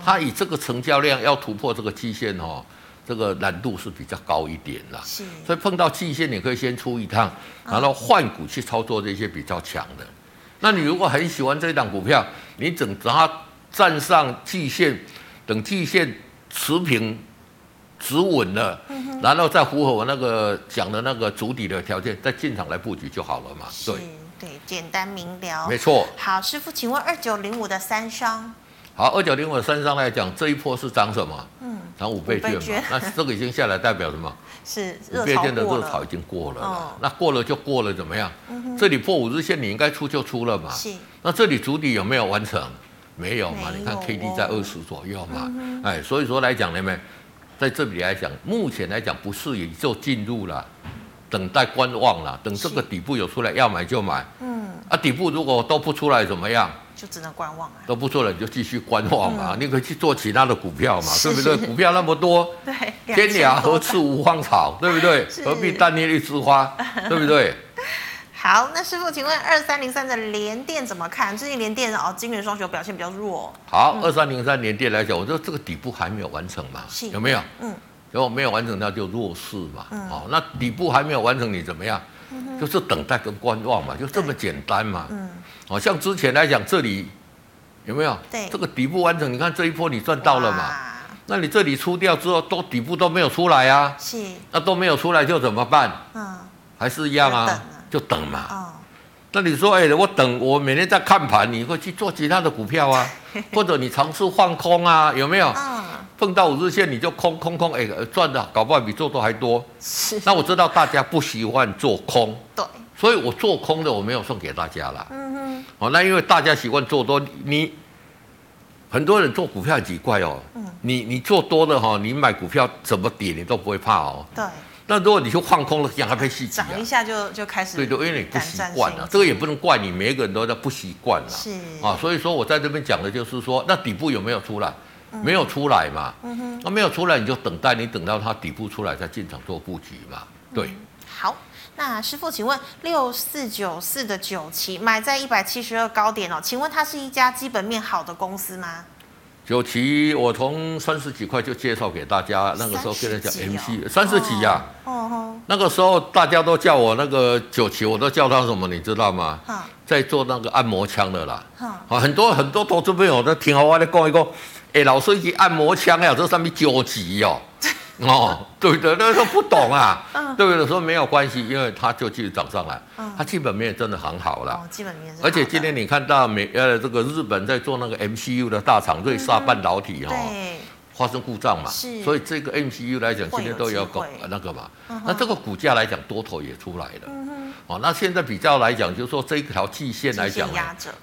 它以这个成交量要突破这个季线哦，这个难度是比较高一点啦。是，所以碰到季线，你可以先出一趟，然后换股去操作这些比较强的。那你如果很喜欢这档股票，你等它站上季线，等季线持平、止稳了，然后再符合我那个讲的那个主底的条件，再进场来布局就好了嘛。对，
对，简单明了。
没错。
好，师傅，请问二九零五的三商。
好，二九零五的三商来讲，这一波是涨什么？嗯，涨五倍券嘛。那这个已经下来，代表什么？*laughs*
是
五倍券的热潮已经过了。哦、那过了就过了，怎么样？嗯、哼这里破五日线，你应该出就出了嘛。是。那这里主底有没有完成？没有嘛？有你看 K D 在二十左右嘛。嗯、哎，所以说来讲，你们在这里来讲，目前来讲不适宜就进入了，等待观望了。等这个底部有出来，要买就买。嗯。啊，底部如果都不出来，怎么样？
就只能观望啊，
都不做了，你就继续观望嘛。嗯、你可以去做其他的股票嘛，是对不对？股票那么多，对，天涯何处无芳草，对不对？*laughs* 何必单恋一枝花，对不对？
好，那师傅，请问二三零三的联电怎么看？最近联电哦，今年双雄表现比较弱。
好，二三零三联电来讲，我说这个底部还没有完成嘛，有没有？嗯，如果没有完成，那就弱势嘛。嗯，好，那底部还没有完成，你怎么样？就是等待跟观望嘛，就这么简单嘛。嗯。好像之前来讲，这里有没有？对。这个底部完成，你看这一波你赚到了嘛？那你这里出掉之后，都底部都没有出来啊。是。那都没有出来就怎么办？嗯。还是一样啊，就等嘛。哦。那你说，哎，我等，我每天在看盘，你会去做其他的股票啊？*laughs* 或者你尝试放空啊？有没有？嗯。碰到五日线你就空空空，哎，赚的搞不好比做多还多。是。那我知道大家不喜欢做空。对。所以我做空的我没有送给大家了。嗯哼。哦，那因为大家习惯做多，你很多人做股票很奇怪哦。嗯。你你做多的哈，你买股票怎么跌你都不会怕哦。对。那如果你就放空了，想还被戏
涨一下就就开始。
对对，因为你不习惯了，这个也不能怪你，每一个人都在不习惯了。是。啊，所以说我在这边讲的就是说，那底部有没有出来？没有出来嘛，嗯哼，那没有出来你就等待，你等到它底部出来再进场做布局嘛，对。嗯、
好，那师傅，请问六四九四的九旗买在一百七十二高点哦，请问它是一家基本面好的公司吗？
九旗我从三十几块就介绍给大家，那个时候跟人讲 MC 三十几呀，哦，那个时候大家都叫我那个九旗，我都叫他什么，你知道吗？哈。在做那个按摩枪的啦，啊很多很多投资朋友都听好我来讲一个。哎，老师，一按摩枪呀，这上面九级哦，*laughs* 哦，对的，那时候不懂啊，嗯、对 *laughs* 不对？说没有关系，因为它就继续涨上来，嗯、它基本面真的很好了，哦、基本面。而且今天你看到美呃这个日本在做那个 MCU 的大厂瑞萨半导体哈、哦，嗯、对发生故障嘛，所以这个 MCU 来讲今天都要搞那个嘛，嗯、那这个股价来讲多头也出来了。嗯哦，那现在比较来讲，就是说这一条季线来讲，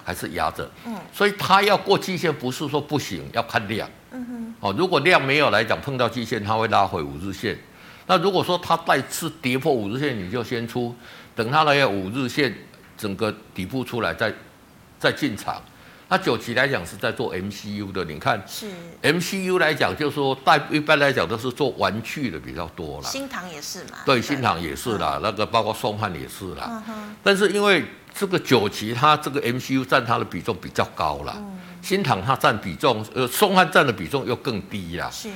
还是压着。嗯，所以它要过季线，不是说不行，要看量。嗯哼。哦，如果量没有来讲，碰到季线，它会拉回五日线。那如果说它再次跌破五日线，你就先出。等它那个五日线整个底部出来再再进场。那九旗来讲是在做 MCU 的，你看是 MCU 来讲，就是说大一般来讲都是做玩具的比较多啦。
新塘也是嘛？
对，新塘也是啦，那个包括松汉也是啦。但是因为这个九旗它这个 MCU 占它的比重比较高啦，新塘它占比重，呃，松汉占的比重又更低啦。是。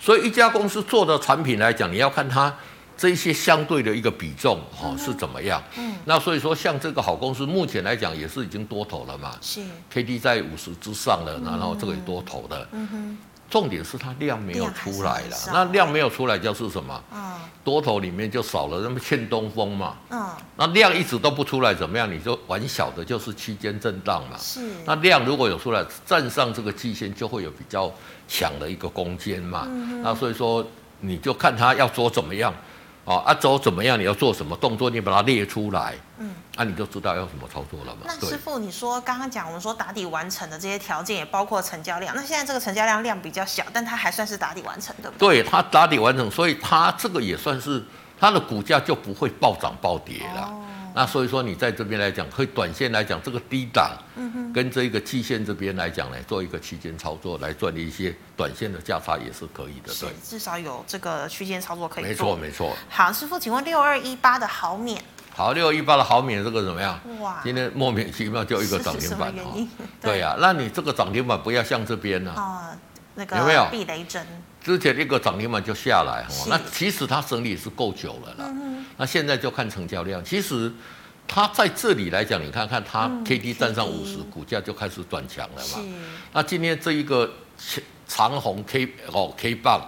所以一家公司做的产品来讲，你要看它。这些相对的一个比重哈、哦、是怎么样？嗯，那所以说像这个好公司，目前来讲也是已经多头了嘛。是，K D 在五十之上了，然后这个也多头的。嗯哼。重点是它量没有出来了，那量没有出来就是什么？嗯。多头里面就少了那么欠东风嘛。嗯。那量一直都不出来，怎么样？你就玩小的，就是区间震荡嘛。是。那量如果有出来，站上这个季线就会有比较强的一个攻坚嘛。嗯。那所以说你就看它要做怎么样。哦，啊，走怎么样？你要做什么动作？你把它列出来，嗯，啊，你就知道要怎么操作了嘛。
那师傅，你说刚刚讲我们说打底完成的这些条件也包括成交量。那现在这个成交量量比较小，但它还算是打底完成对不？
对，它打底完成，所以它这个也算是它的股价就不会暴涨暴跌了。哦那所以说，你在这边来讲，可以短线来讲，这个低档，嗯跟这个期限这边来讲呢，做一个区间操作来赚一些短线的价差也是可以的，对。
至少有这个区间操作可以。
没错，没错。
好，师傅，请问六二一八的豪免。
好，六二一八的豪免这个怎么样？哇，今天莫名其妙就一个涨停板哦。对呀，那你这个涨停板不要像这边呢？啊，那个有没有避雷针？之前一个涨停板就下来，那其实它整理是够久了啦。那现在就看成交量，其实它在这里来讲，你看看它 K D 站上五十，股价就开始转强了嘛。那今天这一个长红 K 哦 K 棒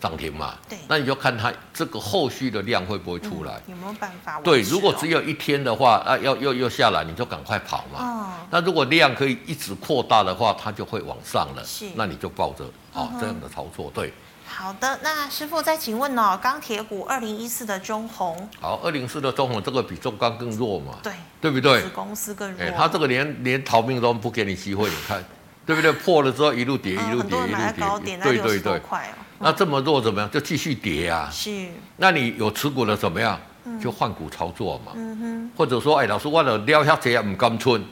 涨停嘛，对，那你就看它这个后续的量会不会出来？
有没有办法？
对，如果只有一天的话，啊，要又又下来，你就赶快跑嘛。那如果量可以一直扩大的话，它就会往上了。是，那你就抱着啊这样的操作，对。
好的，那师傅再请问哦，钢铁股二零一四的中红，
好，二零四的中红这个比重钢更弱嘛？
对，
对不对？
子公司更弱，
他这个连连逃命都不给你机会，你看，对不对？破了之后一路跌，一路跌，一路跌，对对对，那这么弱怎么样？就继续跌啊。是，那你有持股的怎么样？就换股操作嘛。嗯哼，或者说，哎，老师，我了撩下这样唔甘村。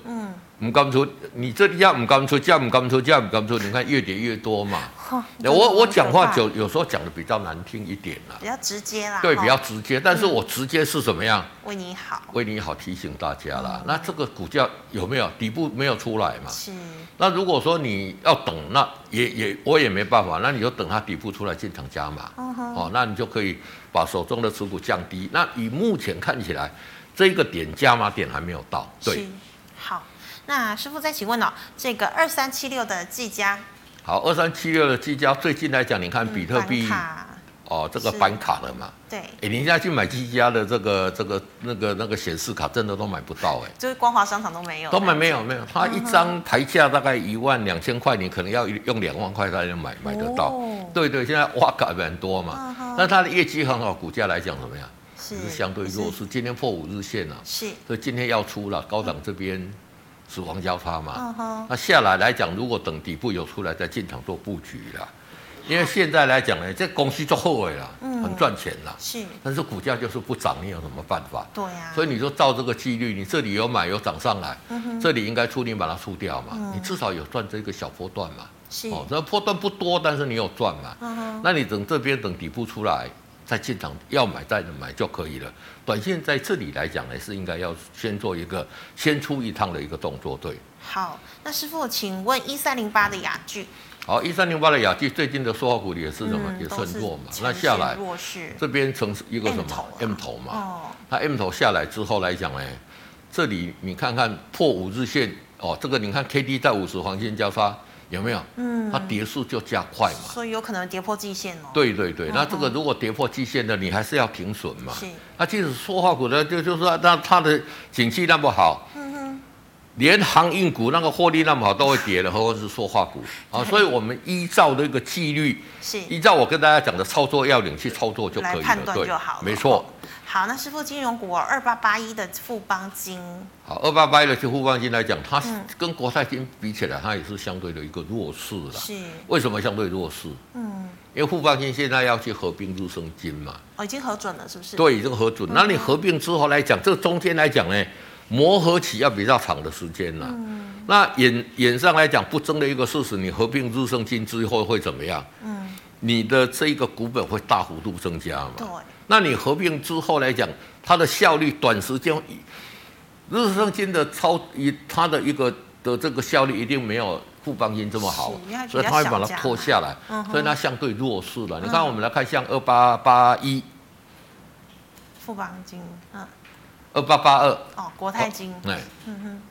唔敢出，你这里要唔敢出，价唔敢出，价唔敢出，你看越跌越多嘛。*laughs* 我我讲话就有时候讲的比较难听一点啦，
比较直接啦。
对，比较直接，但是我直接是怎么样？
为你好，
为你好，提醒大家啦。那这个股价有没有底部没有出来嘛？是。那如果说你要等，那也也我也没办法，那你就等它底部出来进场加码。哦，那你就可以把手中的持股降低。那以目前看起来，这个点加码点还没有到。对。
好。那师傅再请问哦，这个二三七六的技嘉，
好，二三七六的技嘉最近来讲，你看比特币，哦，这个板卡了嘛？对，哎，你现在去买技嘉的这个这个那个那个显示卡，真的都买不到哎，
就是光华商场都没有，
都买没有没有，它一张台价大概一万两千块，你可能要用两万块才能买买得到。哦、对对，现在挖卡蛮多嘛，但它的业绩很好，股价来讲怎么样？是，是相对弱势，今天破五日线了，是，所以今天要出了高档这边。嗯死亡交叉嘛，uh huh. 那下来来讲，如果等底部有出来再进场做布局啦。因为现在来讲呢，这公司做后尾了，嗯、很赚钱了，是，但是股价就是不涨，你有什么办法？对呀、啊，所以你说照这个纪律，你这里有买有涨上来，这里应该出你把它出掉嘛，嗯、你至少有赚这个小波段嘛，是，哦，这波段不多，但是你有赚嘛，嗯、那你等这边等底部出来。再进场要买再买就可以了。短线在这里来讲呢，是应该要先做一个先出一趟的一个动作，对。
好，那师傅，请问一三零八的亚聚。
好，一三零八的亚聚最近的说话股也是什么？嗯、也是很弱嘛。那下来这边成一个什么 M 头，啊、M 头嘛？哦。那 M 头下来之后来讲呢，这里你看看破五日线哦，这个你看 K D 在五十黄金交叉。有没有？嗯，它跌速就加快嘛，
所以有可能跌破季线哦。
对对对，那这个如果跌破季线的，你还是要停损嘛。是。那即使塑化股的就就是说，那它的景气那么好，嗯哼，连航运股那个获利那么好都会跌了，*laughs* 何况是塑化股啊？所以我们依照那个纪律，是依照我跟大家讲的操作要领去操作就可以了，
判断就好了，
对，没错。
好，那师傅金融股二八八一的富邦金，
好，二八八一的富邦金来讲，它跟国泰金比起来，它也是相对的一个弱势了。是，为什么相对弱势？嗯，因为富邦金现在要去合并日升金嘛。
哦，已经核准了，是不是？
对，已经核准。那你合并之后来讲，这中间来讲呢，磨合期要比较长的时间了。嗯，那眼眼上来讲，不争的一个事实，你合并日升金之后会怎么样？嗯，你的这一个股本会大幅度增加嘛？对。那你合并之后来讲，它的效率短时间，日升金的超以它的一个的这个效率一定没有富邦金这么好，所以它会把它拖下来，嗯、所以它相对弱势了。嗯、你看，我们来看像二八八一，
富邦金，嗯，
二八八二，
哦，国泰金，
哎、哦，嗯哼。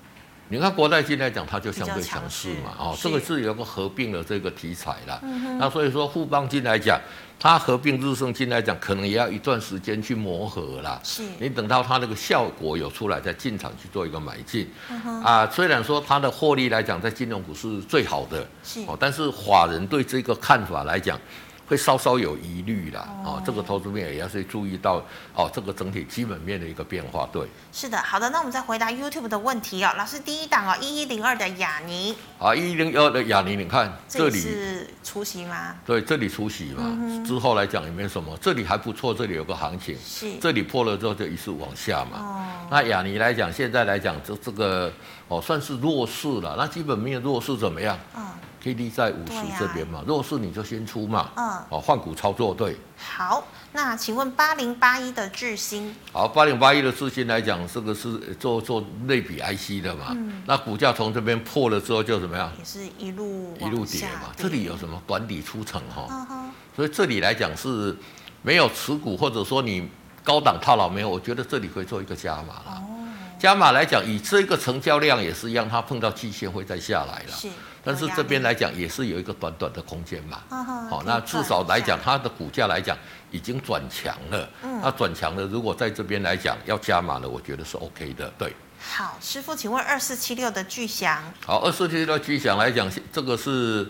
你看国泰金来讲，它就相对强势嘛，哦，这个是有个合并的这个题材啦。嗯、那所以说富邦金来讲，它合并日升金来讲，可能也要一段时间去磨合啦。是，你等到它那个效果有出来，再进场去做一个买进。嗯、啊，虽然说它的获利来讲，在金融股是最好的，是哦，但是法人对这个看法来讲。会稍稍有疑虑啦，哦，这个投资面也要去注意到哦，这个整体基本面的一个变化，对。
是的，好的，那我们再回答 YouTube 的问题哦，老师第一档哦，一一零二的雅尼。
啊，一一零二的雅尼，你看这里，
是除息吗？
对，这里除息嘛，嗯、之后来讲也没什么，这里还不错，这里有个行情，是，这里破了之后就一直往下嘛。哦。那雅尼来讲，现在来讲这这个哦算是弱势了，那基本面弱势怎么样？嗯。K D 在五十这边嘛，弱势、啊、你就先出嘛，嗯，哦，换股操作对。
好，那请问八零八一的智新，
好，八零八一的智新来讲，这个是做做类比 I C 的嘛，嗯，那股价从这边破了之后就怎么样？
也是一路
一路跌嘛，这里有什么短底出城哈，嗯、所以这里来讲是没有持股或者说你高档套牢没有，我觉得这里可以做一个加码了。哦加码来讲，以这个成交量也是一样，它碰到季线会再下来了。是，但是这边来讲也是有一个短短的空间嘛。好，那至少来讲，它的股价来讲已经转强了。嗯，那转强了，如果在这边来讲要加码了，我觉得是 OK 的。对。
好，师傅，请问二四七六的巨祥。
好，二四七六的巨祥来讲，这个是。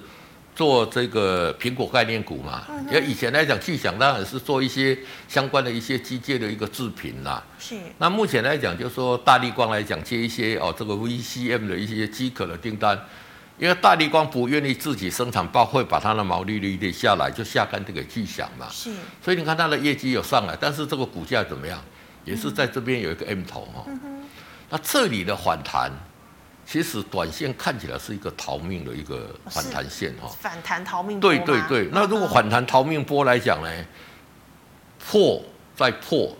做这个苹果概念股嘛，因为以前来讲，巨响当然是做一些相关的一些机械的一个制品啦。是。那目前来讲，就是说大力光来讲接一些哦这个 VCM 的一些机壳的订单，因为大力光不愿意自己生产包，会把它的毛利率跌下来，就下干这个巨响嘛。是。所以你看它的业绩有上来，但是这个股价怎么样？也是在这边有一个 M 头哈。嗯哼。那这里的反弹。其实短线看起来是一个逃命的一个反弹线哈，
反弹逃命波。
对对对，那如果反弹逃命波来讲呢，破再破。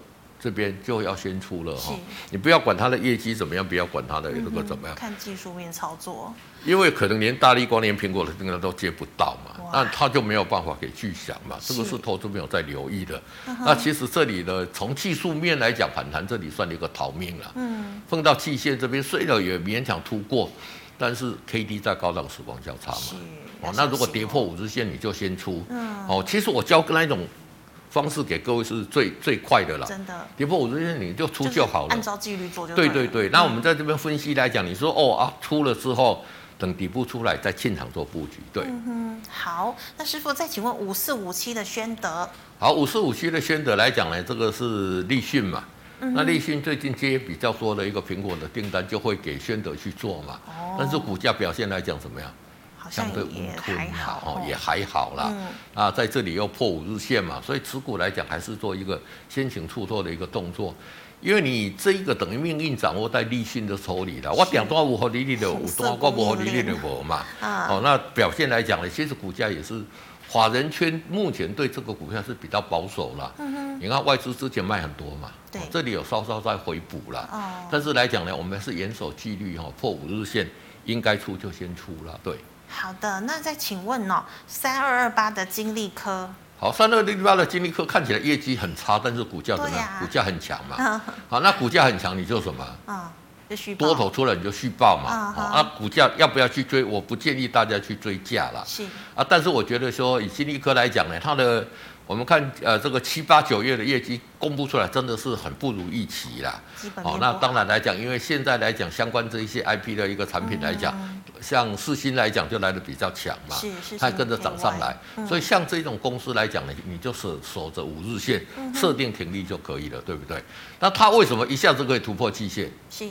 这边就要先出了哈，你不要管它的业绩怎么样，不要管它的那个怎么样，
看技术面操作。
因为可能连大力光、连苹果的订单都接不到嘛，那他就没有办法给巨响嘛，是这个是投资没有在留意的。那其实这里的从技术面来讲，反弹这里算一个逃命了。嗯，碰到季线这边虽然也勉强突过，但是 K D 在高档时光交叉嘛。哦，那如果跌破五日线，你就先出。嗯，哦，其实我教跟那种。方式给各位是最最快的了，真的。跌破五日线你就出就好了，
按照纪律做就
对。对对对，那我们在这边分析来讲，你说哦啊出了之后，等底部出来再进场做布局，对。嗯
哼，好，那师傅再请问五四五七的宣德。
好，五四五七的宣德来讲呢，这个是立讯嘛，嗯、那立讯最近接比较多的一个苹果的订单，就会给宣德去做嘛。哦。但是股价表现来讲怎么样？相对温吞嘛，哦，也还好啦。嗯、啊，在这里又破五日线嘛，所以持股来讲还是做一个先行出错的一个动作，因为你这一个等于命运掌握在立讯的手里了。我点多五合理你的，五多过不合理你的我嘛。啊、哦，那表现来讲呢，其实股价也是法人圈目前对这个股票是比较保守了。嗯哼。你看外资之前卖很多嘛，对、哦，这里有稍稍在回补了。哦。但是来讲呢，我们是严守纪律哈，破五日线应该出就先出了，对。
好的，那再请问哦，三二二八的金利科，
好，三二二八的金利科看起来业绩很差，但是股价怎么样？啊、股价很强嘛。*laughs* 好，那股价很强，你就什么？嗯，就续多头出来你就续报嘛。啊、嗯，那股价要不要去追？我不建议大家去追价了。是啊，但是我觉得说以金利科来讲呢，它的我们看呃这个七八九月的业绩公布出来，真的是很不如预期啦。
哦，
那当然来讲，因为现在来讲相关这一些 IP 的一个产品来讲，嗯、像四星来讲就来的比较强嘛，它跟着涨上来，嗯、所以像这种公司来讲呢，你就守守着五日线，设定停利就可以了，对不对？那它为什么一下子可以突破季线？
是，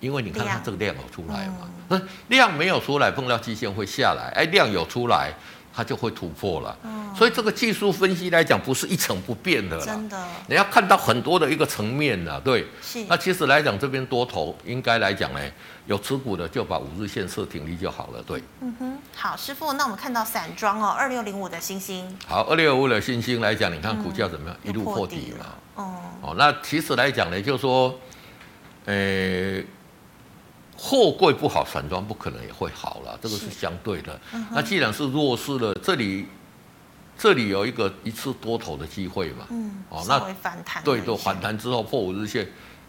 因为你看它这个量有出来嘛，嗯、量没有出来碰到季线会下来，哎，量有出来。它就会突破了，嗯、所以这个技术分析来讲不是一成不变的了，
真的，
你要看到很多的一个层面的，对，
是。
那其实来讲这边多头应该来讲呢，有持股的就把五日线设停利就好了，对。
嗯哼，好，师傅，那我们看到散装哦，二六零五的星星，
好，二六零五的星星来讲，你看股价怎么样？嗯、一路破底嘛，
哦、嗯，
哦，那其实来讲呢，就是说，呃。货柜不好，散装不可能也会好了，这个是相对的。嗯、那既然是弱势了，这里这里有一个一次多头的机会嘛？
嗯，哦，那反弹，
对对，反弹之后破五日线。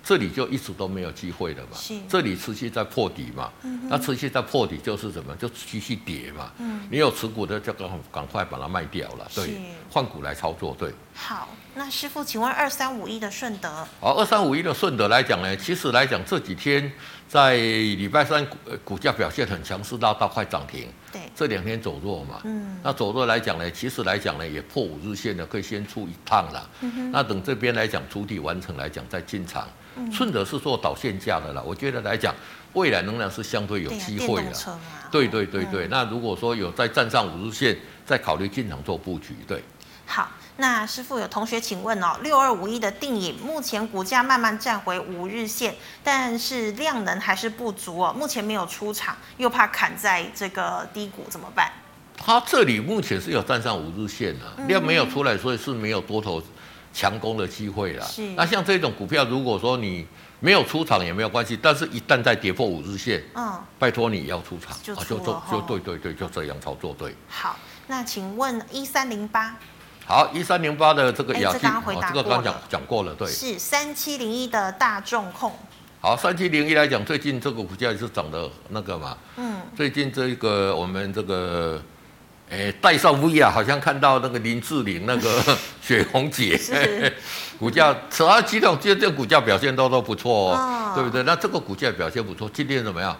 这里就一直都没有机会了嘛，
是
这里持续在破底嘛，嗯、那持续在破底就是什么？就继续跌嘛。
嗯，
你有持股的就赶赶快把它卖掉了，对，是换股来操作，对。
好，那师傅，请问二三五一的顺德？
好，二三五一的顺德来讲呢，其实来讲这几天在礼拜三股股价表现很强势，到到快涨停。
对，
这两天走弱嘛，
嗯，
那走弱来讲呢，其实来讲呢也破五日线的，可以先出一趟了。
嗯哼，
那等这边来讲主体完成来讲再进场。顺德是做导线架的了，我觉得来讲，未来仍然是相对有机会的。对对对对，那如果说有再站上五日线，再考虑进场做布局。对。
好，那师傅有同学请问哦，六二五一的定影目前股价慢慢站回五日线，但是量能还是不足哦，目前没有出场，又怕砍在这个低谷，怎么办？
它这里目前是有站上五日线的，量没有出来，所以是没有多头。强攻的机会了。
是。
那像这种股票，如果说你没有出场也没有关系，但是一旦再跌破五日线，
嗯，
拜托你要出场，
就
就就就对对对，就这样操作对。
好，那请问一三零八。
好，一三零八的这个雅晶，
这个
刚刚讲讲过了，对。
是三七零一的大众控。
好，三七零一来讲，最近这个股价也是涨的那个嘛。
嗯。
最近这个我们这个。哎，带上 V 啊，好像看到那个林志玲、那个 *laughs* 雪红姐，是 *laughs* 股价，其他几种这这股价表现都都不错哦，哦对不对？那这个股价表现不错，今天怎么样？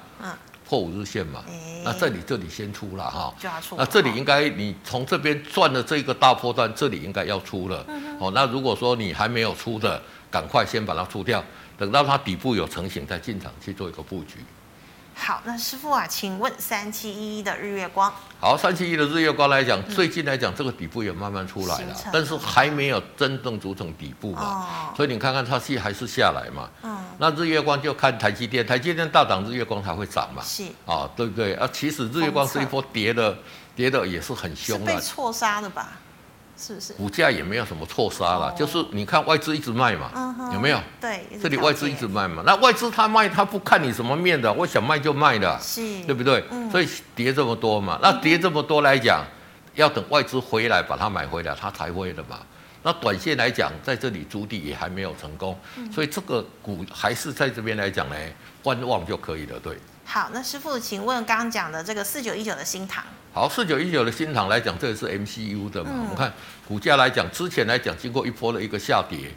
嗯，
破五日线嘛。
哎、
那这里这里先出了哈。那这里应该你从这边转的这个大波段，这里应该要出了。
嗯、
哦，那如果说你还没有出的，赶快先把它出掉，等到它底部有成型再进场去做一个布局。
好，那师傅啊，请问三七一一的日月光。
好，三七一的日月光来讲，嗯、最近来讲，这个底部也慢慢出来了，但是还没有真正组成底部嘛。
哦、
所以你看看它是还是下来嘛。
嗯。
那日月光就看台积电，台积电大涨，日月光才会涨嘛。
是。
啊，对不对？啊，其实日月光是一波跌的，跌的也是很凶的。
是被错杀的吧？是不是？
股价也没有什么错杀了，哦、就是你看外资一直卖嘛，
嗯、
有没有？
对，
这里外资一直卖嘛。那外资他卖，他不看你什么面的，我想卖就卖的，
是，
对不对？
嗯、
所以跌这么多嘛，那跌这么多来讲，要等外资回来把它买回来，它才会的嘛。那短线来讲，在这里筑底也还没有成功，
嗯、
所以这个股还是在这边来讲呢，观望就可以了，对。
好，那师傅，请问刚刚讲的这个四九一九的新唐。
好，四九一九的新塘来讲，这也是 MCU 的嘛。嗯、我们看股价来讲，之前来讲经过一波的一个下跌，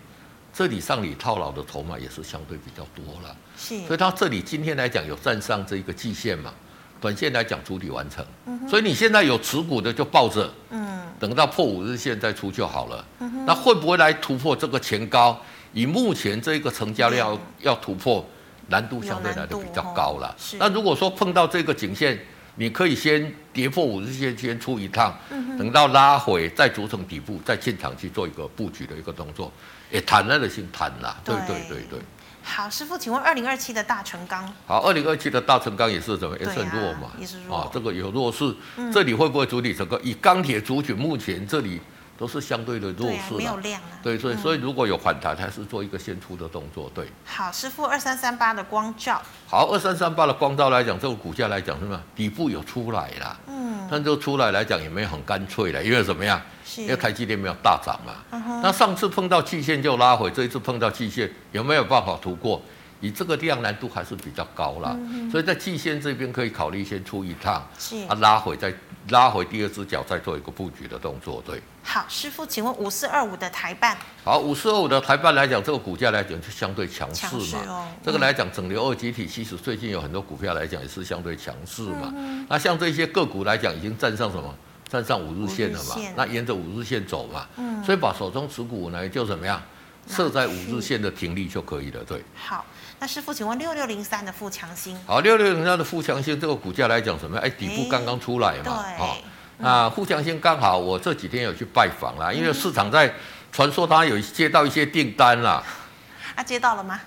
这里上里套牢的筹码也是相对比较多了。
是。
所以它这里今天来讲有站上这一个季线嘛，短线来讲主体完成。所以你现在有持股的就抱着，
嗯。
等到破五日线再出就好了。那会不会来突破这个前高？以目前这个成交量要突破。难度相对来的比较高了。那如果说碰到这个颈线，你可以先跌破五日线，先出一趟，等到拉回再组成底部，再进场去做一个布局的一个动作，也坦然的心谈了。对对对对。
好，师傅，请问二零二七的大成钢。
好，二零二七的大成钢也是怎么？也是很弱嘛。
也是弱。
啊，这个有弱势，
嗯、
这里会不会主体整个？以钢铁族群目前这里。都是相对的弱势、啊，
没有量了。
对，所以所以如果有反弹，还是做一个先出的动作。对。
好，师傅，二三三八的光照。
好，二三三八的光照来讲，这个股价来讲是什么？底部有出来了。
嗯。
但就出来来讲也没有很干脆了，因为怎么样？
是。
因为台积电没有大涨嘛。
嗯。
那上次碰到季线就拉回，这一次碰到季线有没有办法突破？以这个量难度还是比较高啦，嗯、所以在季线这边可以考虑先出一趟，是啊，拉回再拉回第二只脚，再做一个布局的动作，对。
好，师傅，请问五四二五的台办。
好，五四二五的台办来讲，这个股价来讲就相对强势嘛。这个来讲，整流二集体其实最近有很多股票来讲也是相对强势嘛。嗯、那像这些个股来讲，已经站上什么？站上五日线了嘛？那沿着五日线走嘛。嗯。所以把手中持股呢，就怎么样？设在五日线的停利就可以了，对。
好，那师傅，请问六六零三的富强星。
好，六六零三的富强星这个股价来讲什么样？哎，底部刚刚出来嘛。对。哦，那富强星刚好我这几天有去拜访啦，因为市场在传说他有接到一些订单啦。
啊，接到了吗？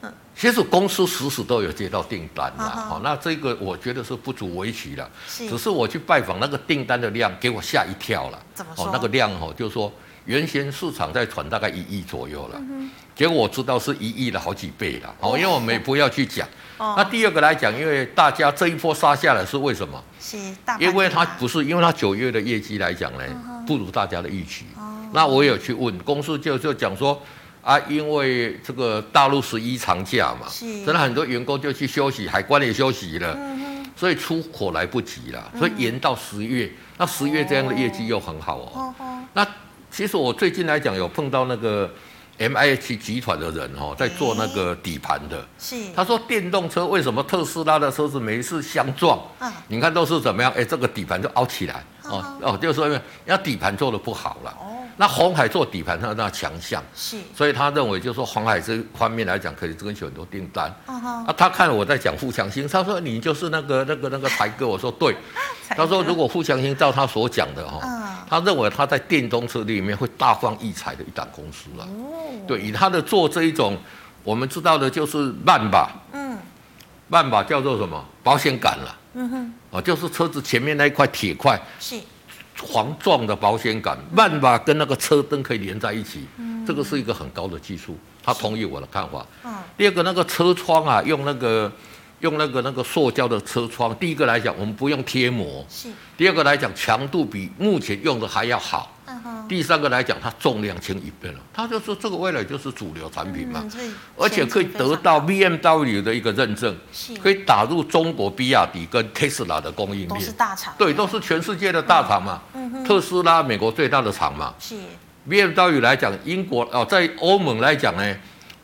嗯。其实公司时时都有接到订单啦。好，那这个我觉得是不足为奇了。是。只是我去拜访那个订单的量，给我吓一跳了。
怎么说？
哦，那个量哦，就是说。原先市场在传大概一亿左右了，嗯、结果我知道是一亿的好几倍了。哦，因为我们也不要去讲。哦、那第二个来讲，因为大家这一波杀下来是为什么？
是
因为它不是，因为它九月的业绩来讲呢，不如大家的预期。哦、那我有去问公司就，就就讲说啊，因为这个大陆十一长假嘛，是真的很多员工就去休息，海关也休息了，嗯、哼所以出口来不及了，所以延到十月。嗯、那十月这样的业绩又很好哦。哦哦那其实我最近来讲有碰到那个 M I H 集团的人哦，在做那个底盘的。是。他说电动车为什么特斯拉的车子每一次相撞，嗯，你看都是怎么样？哎，这个底盘就凹起来。哦哦，就是说因为要底盘做的不好了。哦。那红海做底盘，它那强项。是。所以他认为就是说红海这方面来讲可以争取很多订单。啊，他看我在讲富强星，他说你就是那个那个那个台哥，我说对。*laughs* 他说如果富强星照他所讲的哈。他认为他在电动车里面会大放异彩的一档公司了。哦，对，以他的做这一种，我们知道的就是曼巴。嗯，曼巴叫做什么？保险杆了。嗯哼，哦，就是车子前面那一块铁块，是黄状的保险杆。曼巴跟那个车灯可以连在一起，嗯，这个是一个很高的技术。他同意我的看法。嗯，第二个那个车窗啊，用那个。用那个那个塑胶的车窗，第一个来讲，我们不用贴膜；是。第二个来讲，强度比目前用的还要好。嗯哼。第三个来讲，它重量轻一倍了。它就是这个未来就是主流产品嘛。嗯、而且可以得到 BMW 的一个认证，是可以打入中国比亚迪跟 Tesla 的供应链。都
是大厂。
对，都是全世界的大厂嘛。嗯哼。特斯拉美国最大的厂嘛。是。BMW 来讲，英国哦，在欧盟来讲呢。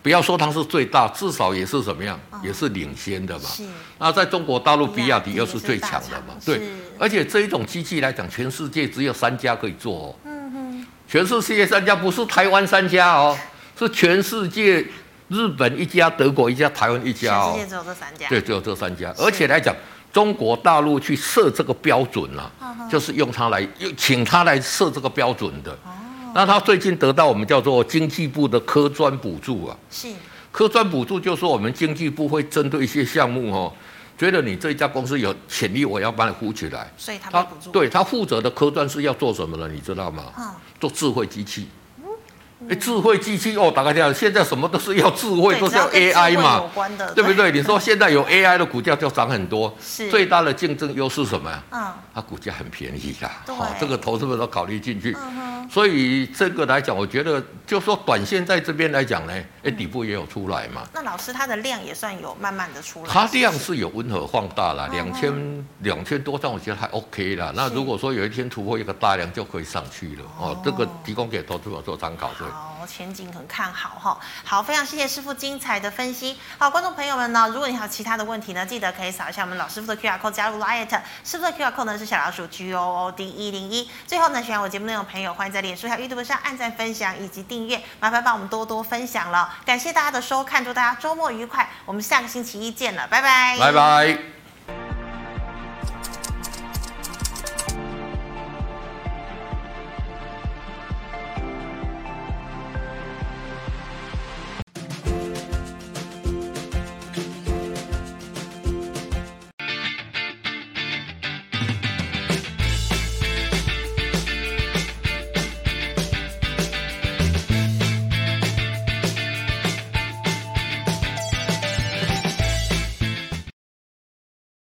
不要说它是最大，至少也是怎么样，哦、也是领先的嘛。是。那在中国大陆，比亚迪又是最强的嘛。对。而且这一种机器来讲，全世界只有三家可以做哦。嗯哼。全世界三家不是台湾三家哦，*laughs* 是全世界日本一家、德国一家、台湾一家哦。
全世界只有这三家。
对，只有这三家。而且来讲，中国大陆去设这个标准了、啊，就是用它来，用请它来设这个标准的。哦那他最近得到我们叫做经济部的科专补助啊，是科专补助，就是说我们经济部会针对一些项目哦，觉得你这一家公司有潜力，我要把你扶起来，
所以他补助。
对他负责的科专是要做什么呢，你知道吗？嗯，做智慧机器。哎，智慧机器哦，大家讲，现在什么都是要智慧，都是要 AI 嘛，对不对？你说现在有 AI 的股价就涨很多，是最大的竞争优势什么呀？嗯，它股价很便宜啦，好，这个投资者都考虑进去，所以这个来讲，我觉得就说短线在这边来讲呢，哎，底部也有出来嘛。
那老师，它的量也算有慢慢的出来，
它量是有温和放大了，两千两千多张，我觉得还 OK 了。那如果说有一天突破一个大量，就可以上去了哦。这个提供给投资者做参考。
好，前景很看好哈。好，非常谢谢师傅精彩的分析。好，观众朋友们呢，如果你还有其他的问题呢，记得可以扫一下我们老师傅的 QR code 加入 Line。师傅的 QR code 呢是小老鼠 G O O D 一零一。最后呢，喜欢我节目内容的朋友，欢迎在脸书还有 YouTube 上按赞、分享以及订阅，麻烦帮我们多多分享了。感谢大家的收看，祝大家周末愉快。我们下个星期一见了，拜拜，
拜拜。